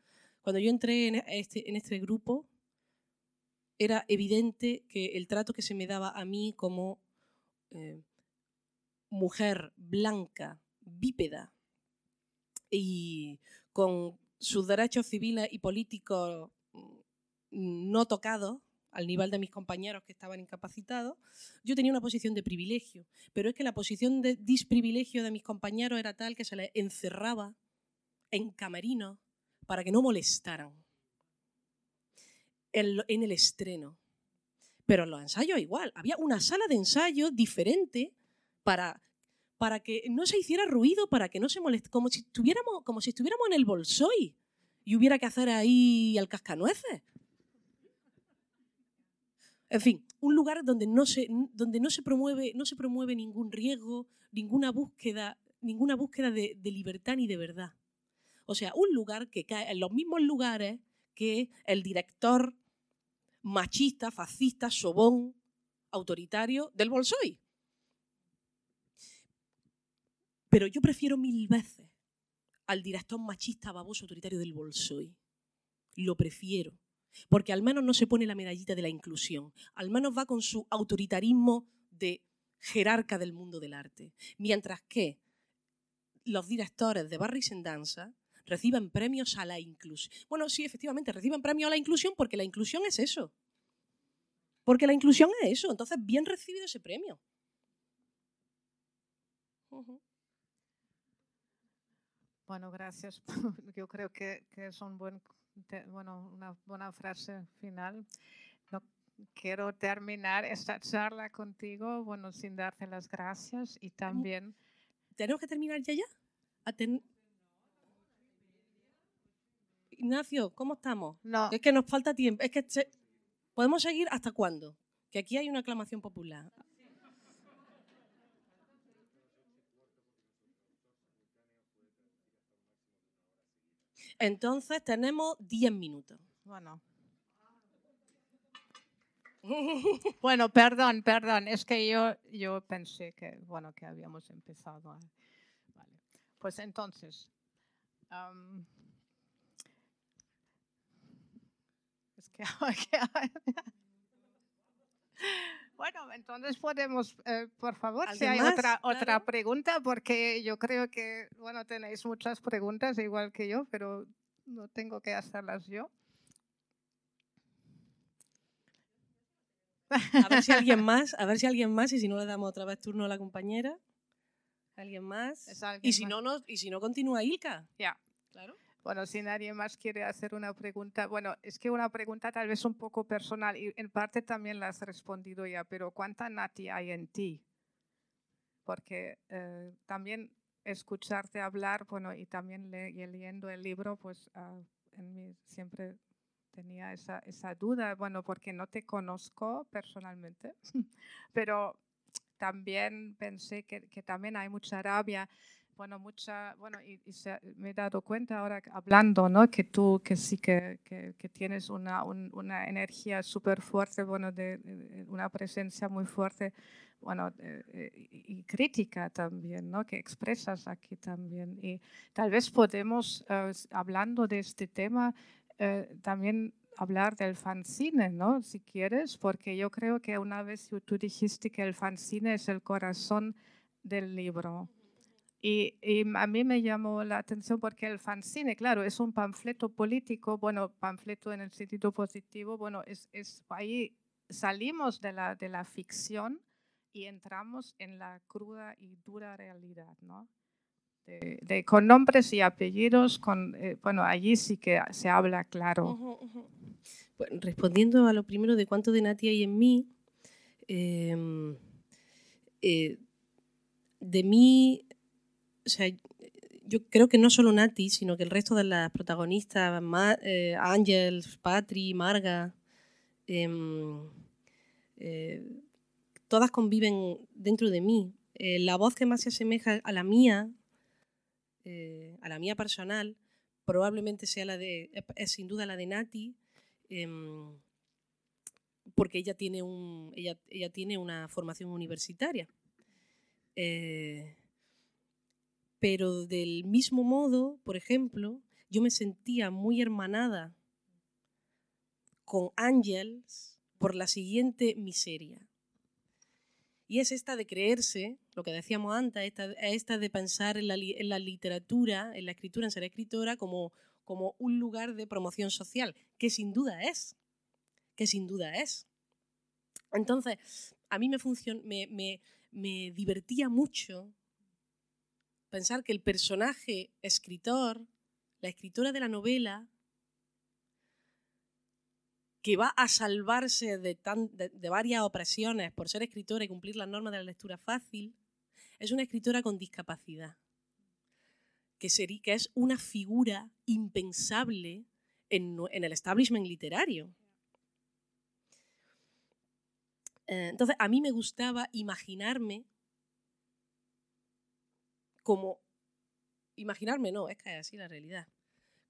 cuando yo entré en este, en este grupo, era evidente que el trato que se me daba a mí como eh, mujer blanca, bípeda, y con sus derechos civiles y políticos mm, no tocados, al nivel de mis compañeros que estaban incapacitados, yo tenía una posición de privilegio, pero es que la posición de disprivilegio de mis compañeros era tal que se les encerraba en camerinos para que no molestaran en, en el estreno. Pero en los ensayos igual, había una sala de ensayo diferente para, para que no se hiciera ruido, para que no se moleste, como si, estuviéramos, como si estuviéramos en el Bolsoy y hubiera que hacer ahí al cascanueces. En fin, un lugar donde no se, donde no se, promueve, no se promueve ningún riesgo, ninguna búsqueda, ninguna búsqueda de, de libertad ni de verdad. O sea, un lugar que cae en los mismos lugares que el director machista, fascista, sobón, autoritario del Bolsoy. Pero yo prefiero mil veces al director machista, baboso, autoritario del Bolsoy. Lo prefiero porque al menos no se pone la medallita de la inclusión, al menos va con su autoritarismo de jerarca del mundo del arte. Mientras que los directores de Barris en Danza reciben premios a la inclusión. Bueno, sí, efectivamente, reciben premios a la inclusión porque la inclusión es eso. Porque la inclusión es eso, entonces bien recibido ese premio. Bueno, gracias. [LAUGHS] Yo creo que, que es un buen bueno, una buena frase final. No, quiero terminar esta charla contigo, bueno, sin darte las gracias y también... ¿Tenemos que terminar ya ya? Ignacio, ¿cómo estamos? No. Es que nos falta tiempo. Es que podemos seguir hasta cuándo? Que aquí hay una aclamación popular. Entonces tenemos 10 minutos. Bueno. [LAUGHS] Bueno, perdón, perdón, es que yo, yo pensé que, bueno, que habíamos empezado. Vale. Pues entonces, es que, [LAUGHS] bueno, entonces podemos, eh, por favor, si hay otra, otra pregunta, porque yo creo que, bueno, tenéis muchas preguntas igual que yo, pero no tengo que hacerlas yo. A ver si alguien más, a ver si alguien más, y si no le damos otra vez turno a la compañera. ¿Alguien más? y, si No, no, y si no, continúa Ilka. Ya. Claro. Bueno, si nadie más quiere hacer una pregunta, bueno, es que una pregunta tal vez un poco personal y en parte también la has respondido ya, pero ¿cuánta Nati hay en ti? Porque eh, también escucharte hablar, bueno, y también leyendo el libro, pues ah, en mí siempre tenía esa, esa duda, bueno, porque no te conozco personalmente, [LAUGHS] pero también pensé que, que también hay mucha rabia bueno, mucha, bueno, y, me he dado cuenta ahora hablando, ¿no? Que tú, que sí que, que, tienes una, una energía súper fuerte, bueno, de, una presencia muy fuerte, bueno, y crítica también, ¿no? Que expresas aquí también. Y tal vez podemos, eh, hablando de este tema, eh, también hablar del fanzine, ¿no? Si quieres, porque yo creo que una vez tú dijiste que el fanzine es el corazón del libro. Y, a mí me llamó la atención porque el fanzine, claro, es un panfleto político, bueno, panfleto en el sentido positivo, bueno, es, es ahí salimos de la, de la ficción y entramos en la cruda y dura realidad, ¿no? De, con nombres y apellidos, con, eh, bueno, allí sí que se habla claro. respondiendo a lo primero de cuánto de Nati hay en mí, em, eh, de mí o sea, yo creo que no solo Nati, sino que el resto de las protagonistas, eh, Ángel, Patri, Marga, em, eh, todas conviven dentro de mí. Eh, la voz que más se asemeja a la mía, a la mía personal, probablemente sea la de, es sin duda la de Nati, em, porque ella tiene, un, ella, ella tiene una formación universitaria. Pero del mismo modo, por ejemplo, yo me sentía muy hermanada con Ángels por la siguiente miseria. Y es esta de creerse, lo que decíamos antes, esta, de pensar en la, literatura, en la escritura, en ser escritora, como, un lugar de promoción social, que sin duda es. que sin duda es. Entonces, a mí me, me divertía mucho pensar que el personaje escritor, la escritora de la novela, que va a salvarse de, varias opresiones por ser escritora y cumplir las normas de la lectura fácil, es una escritora con discapacidad, que es una figura impensable en, en el establishment literario. Eh, entonces, a mí me gustaba imaginarme como, imaginarme no, es que es así la realidad,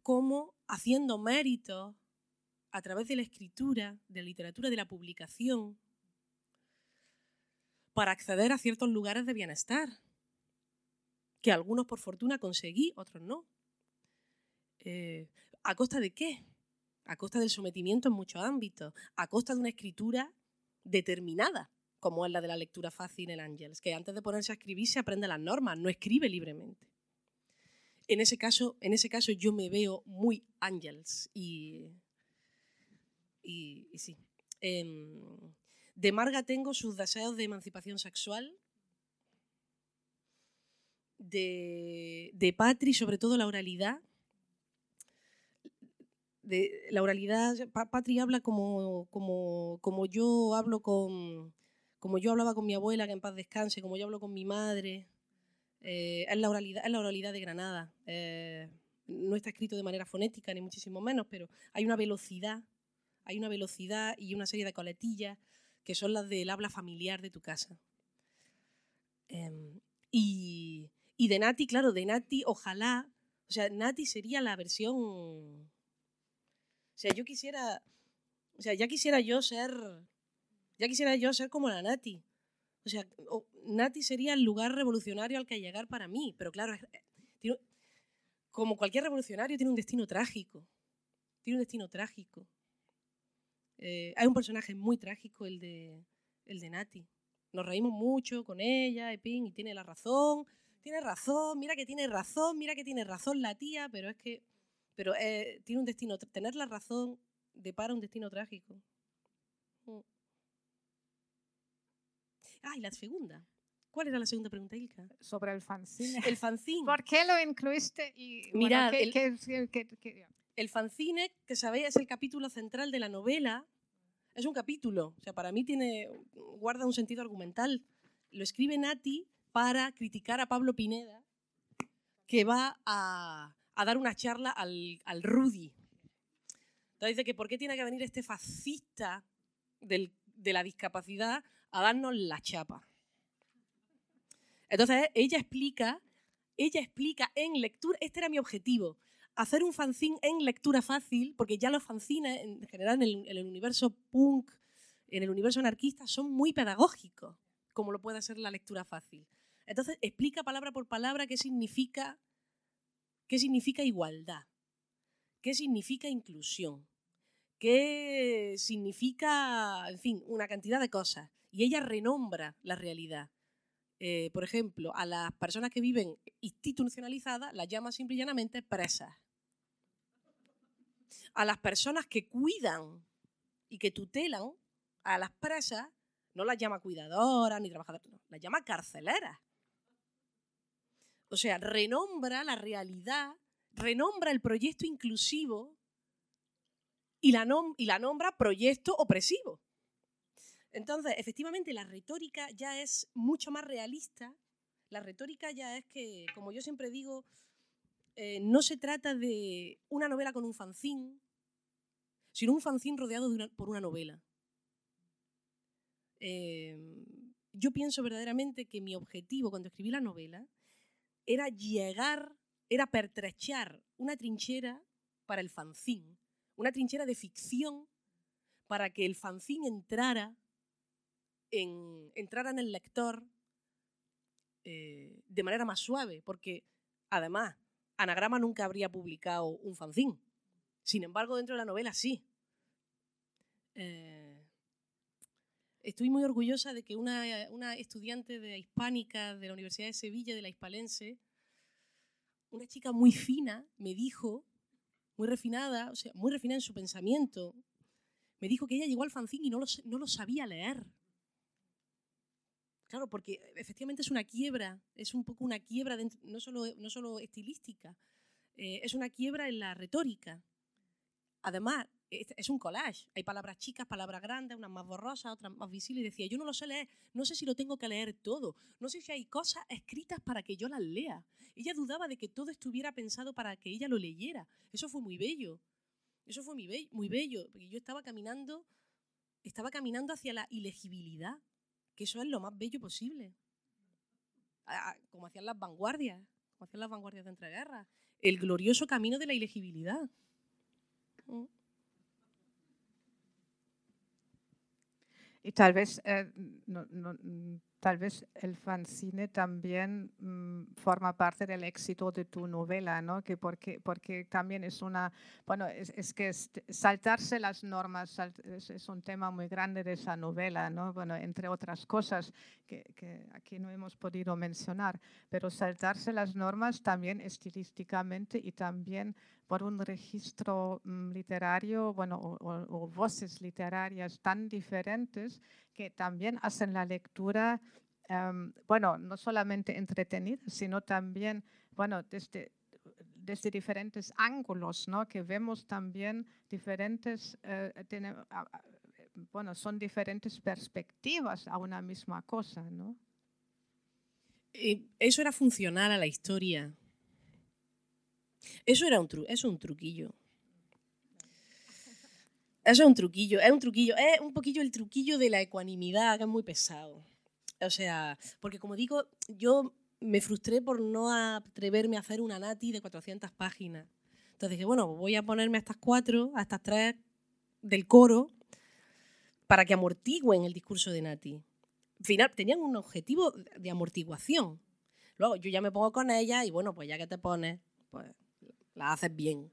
como haciendo méritos a través de la escritura, de la literatura, de la publicación, para acceder a ciertos lugares de bienestar, que algunos por fortuna conseguí, otros no. Eh, ¿A costa de qué? A costa del sometimiento en muchos ámbitos, a costa de una escritura determinada, como es la de la lectura fácil en Ángels, que antes de ponerse a escribir se aprende las normas, no escribe libremente. En ese caso, en ese caso yo me veo muy Ángels y y, sí. Em, de Marga tengo sus deseos de emancipación sexual. De, de Patri, sobre todo la oralidad. De, la oralidad, Patri habla como, como, como yo hablo con, como yo hablaba con mi abuela, que en paz descanse, como yo hablo con mi madre. Eh, es, la oralidad, es la oralidad de Granada. Eh, no está escrito de manera fonética, ni muchísimo menos, pero hay una velocidad hay una velocidad y una serie de coletillas que son las del habla familiar de tu casa. Em, y, de Nati, claro, de Nati, ojalá, o sea, Nati sería la versión, o sea, yo quisiera, o sea, ya quisiera yo ser, ya quisiera yo ser como la Nati. O sea, Nati sería el lugar revolucionario al que llegar para mí, pero claro, como cualquier revolucionario tiene un destino trágico, tiene un destino trágico. Eh, hay un personaje muy trágico, el de, el de Nati. Nos reímos mucho con ella, y tiene la razón, tiene razón, mira que tiene razón, mira que tiene razón la tía, pero es que pero eh, tiene un destino, tener la razón depara un destino trágico. Mm. Ah, y la segunda. ¿Cuál era la segunda pregunta, Ilka? Sobre el fanzine. El fanzine. ¿Por qué lo incluiste? Y, Mira, el fanzine, que sabéis, es el capítulo central de la novela. Es un capítulo, o sea, para mí tiene, guarda un sentido argumental. Lo escribe Nati para criticar a Pablo Pineda, que va a, dar una charla al, al, Rudy. Entonces dice que por qué tiene que venir este fascista de la discapacidad a darnos la chapa. Entonces ella explica, ella explica en lectura, este era mi objetivo, hacer un fanzine en lectura fácil, porque ya los fanzines, en general en el, universo punk, en el universo anarquista, son muy pedagógicos, como lo puede ser la lectura fácil. Entonces, explica palabra por palabra qué significa, qué significa igualdad, qué significa inclusión, qué significa, en fin, una cantidad de cosas. Y ella renombra la realidad. Eh, por ejemplo, a las personas que viven institucionalizadas las llama simple y llanamente presas a las personas que cuidan y que tutelan a las presas, no las llama cuidadoras ni trabajadoras, las llama carceleras. O sea, renombra la realidad, renombra el proyecto inclusivo y la, y la nombra proyecto opresivo. Entonces, efectivamente, la retórica ya es mucho más realista. La retórica ya es que, como yo siempre digo, eh, no se trata de una novela con un fanzín, sino un fanzín rodeado por una novela. Eh, yo pienso verdaderamente que mi objetivo cuando escribí la novela era llegar, era pertrechar una trinchera para el fanzín, una trinchera de ficción para que el fanzín entrara en, entrara en el lector eh, de manera más suave, porque además Anagrama nunca habría publicado un fanzine. Sin embargo, dentro de la novela sí. Eh, estoy muy orgullosa de que una, una, estudiante de hispánica de la Universidad de Sevilla, de la Hispalense, una chica muy fina, me dijo, muy refinada, o sea, muy refinada en su pensamiento, me dijo que ella llegó al fanzine y no lo, no sabía leer. Claro, porque efectivamente es una quiebra, es un poco una quiebra, no, solo, no solo estilística, eh, es una quiebra en la retórica. Además, es un collage. Hay palabras chicas, palabras grandes, unas más borrosas, otras más visibles. Y decía, yo no lo sé leer, no sé si lo tengo que leer todo, no sé si hay cosas escritas para que yo las lea. Ella dudaba de que todo estuviera pensado para que ella lo leyera. Eso fue muy bello. Eso fue muy bello, muy bello porque yo estaba caminando, estaba caminando hacia la ilegibilidad, que eso es lo más bello posible. Como hacían las vanguardias, como hacían las vanguardias de entreguerras. El glorioso camino de la ilegibilidad. Mm. Y tal vez, eh, no, no, tal vez el fanzine también mm, forma parte del éxito de tu novela, ¿no? Que porque, porque también es una, bueno, es, es que saltarse las normas es, es, un tema muy grande de esa novela, ¿no? Bueno, entre otras cosas que, que, aquí no hemos podido mencionar, pero saltarse las normas también estilísticamente y también por un registro mm, literario, bueno, o, voces literarias tan diferentes que también hacen la lectura, em, bueno, no solamente entretenida, sino también, bueno, desde, desde diferentes ángulos, ¿no? Que vemos también diferentes, eh, bueno, son diferentes perspectivas a una misma cosa, ¿no? eso era funcional a la historia. Eso era un, tru es un truquillo. Eso es un truquillo, es un truquillo, es un poquillo el truquillo de la ecuanimidad, que es muy pesado. O sea, porque como digo, yo me frustré por no atreverme a hacer una nati de 400 páginas. Entonces dije, bueno, voy a ponerme a estas cuatro, a estas tres del coro, para que amortigüen el discurso de Nati. Al final, tenían un objetivo de amortiguación. Luego yo ya me pongo con ella y bueno, pues ya que te pones, pues la haces bien.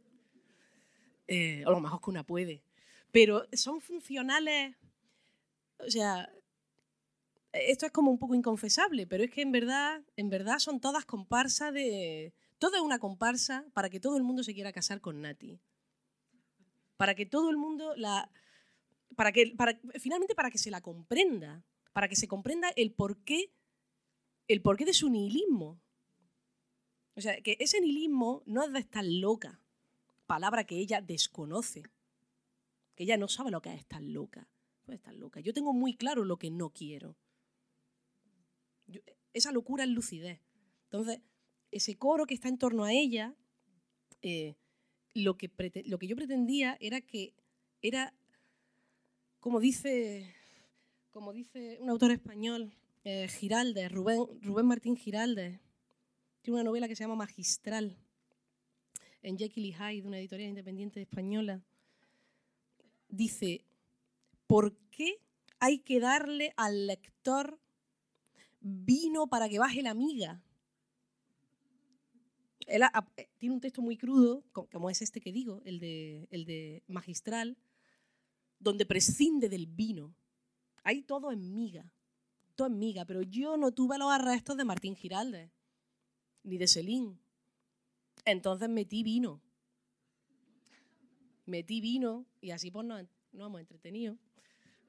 Eh, o lo mejor que una puede pero son funcionales, o sea, esto es como un poco inconfesable, pero es que en verdad, en verdad son todas comparsas de... Toda es una comparsa para que todo el mundo se quiera casar con Nati. Para que todo el mundo la... Para que, para, finalmente para que se la comprenda, para que se comprenda el porqué, el porqué de su nihilismo. O sea, que ese nihilismo no es de estar loca, palabra que ella desconoce que ella no sabe lo que es estar loca. Pues loca. Yo tengo muy claro lo que no quiero. esa locura es lucidez. Entonces, ese coro que está en torno a ella, eh, lo, que lo que yo pretendía era que era, como dice, como dice un autor español, eh, Rubén, Rubén Martín Giraldes, tiene una novela que se llama Magistral, en Jekyll y Hyde, una editorial independiente española, dice, ¿por qué hay que darle al lector vino para que baje la miga? Él eh, tiene un texto muy crudo, como es este que digo, el de, el de magistral, donde prescinde del vino. Hay todo en miga, todo en miga, pero yo no tuve los arrestos de Martín Giralde, ni de Celín. Entonces metí vino metí vino y así pues nos, no hemos entretenido.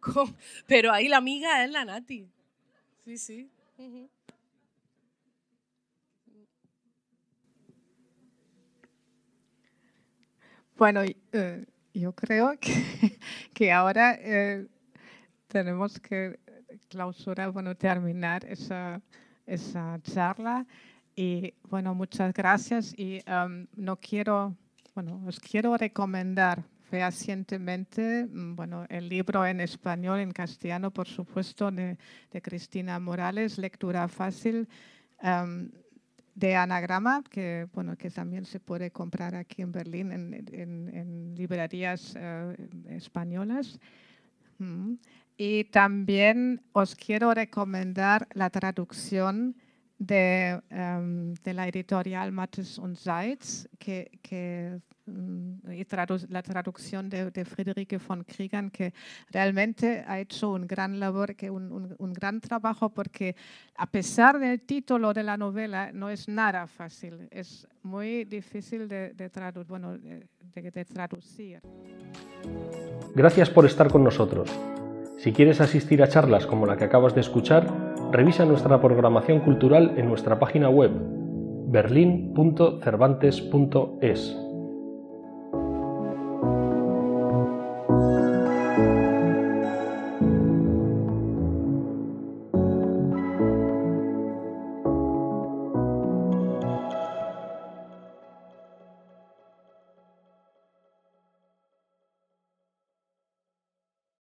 [LAUGHS] Pero ahí la amiga es la Nati. Sí, sí. Bueno, eh, yo creo [LAUGHS] que, que ahora eh, tenemos que clausurar, bueno, terminar esa, esa charla. Y bueno, muchas gracias. Y um, no quiero bueno, os quiero recomendar fehacientemente mm, bueno, el libro en español, en castellano, por supuesto, de, Cristina Morales, lectura fácil, de anagrama, que, bueno, que también se puede comprar aquí en Berlín en, librerías eh, españolas. Mm. Y también os quiero recomendar la traducción de, um, de la editorial Mattes und Seitz, que, que um, la traducción de, de, Friederike von Kriegern, que realmente ha hecho un gran labor, que un, un, un, gran trabajo, porque a pesar del título de la novela, no es nada fácil, es muy difícil de, de, tradu bueno, de traducir. Gracias por estar con nosotros. Si quieres asistir a charlas como la que acabas de escuchar, revisa nuestra programación cultural en nuestra página web berlin.cervantes.es.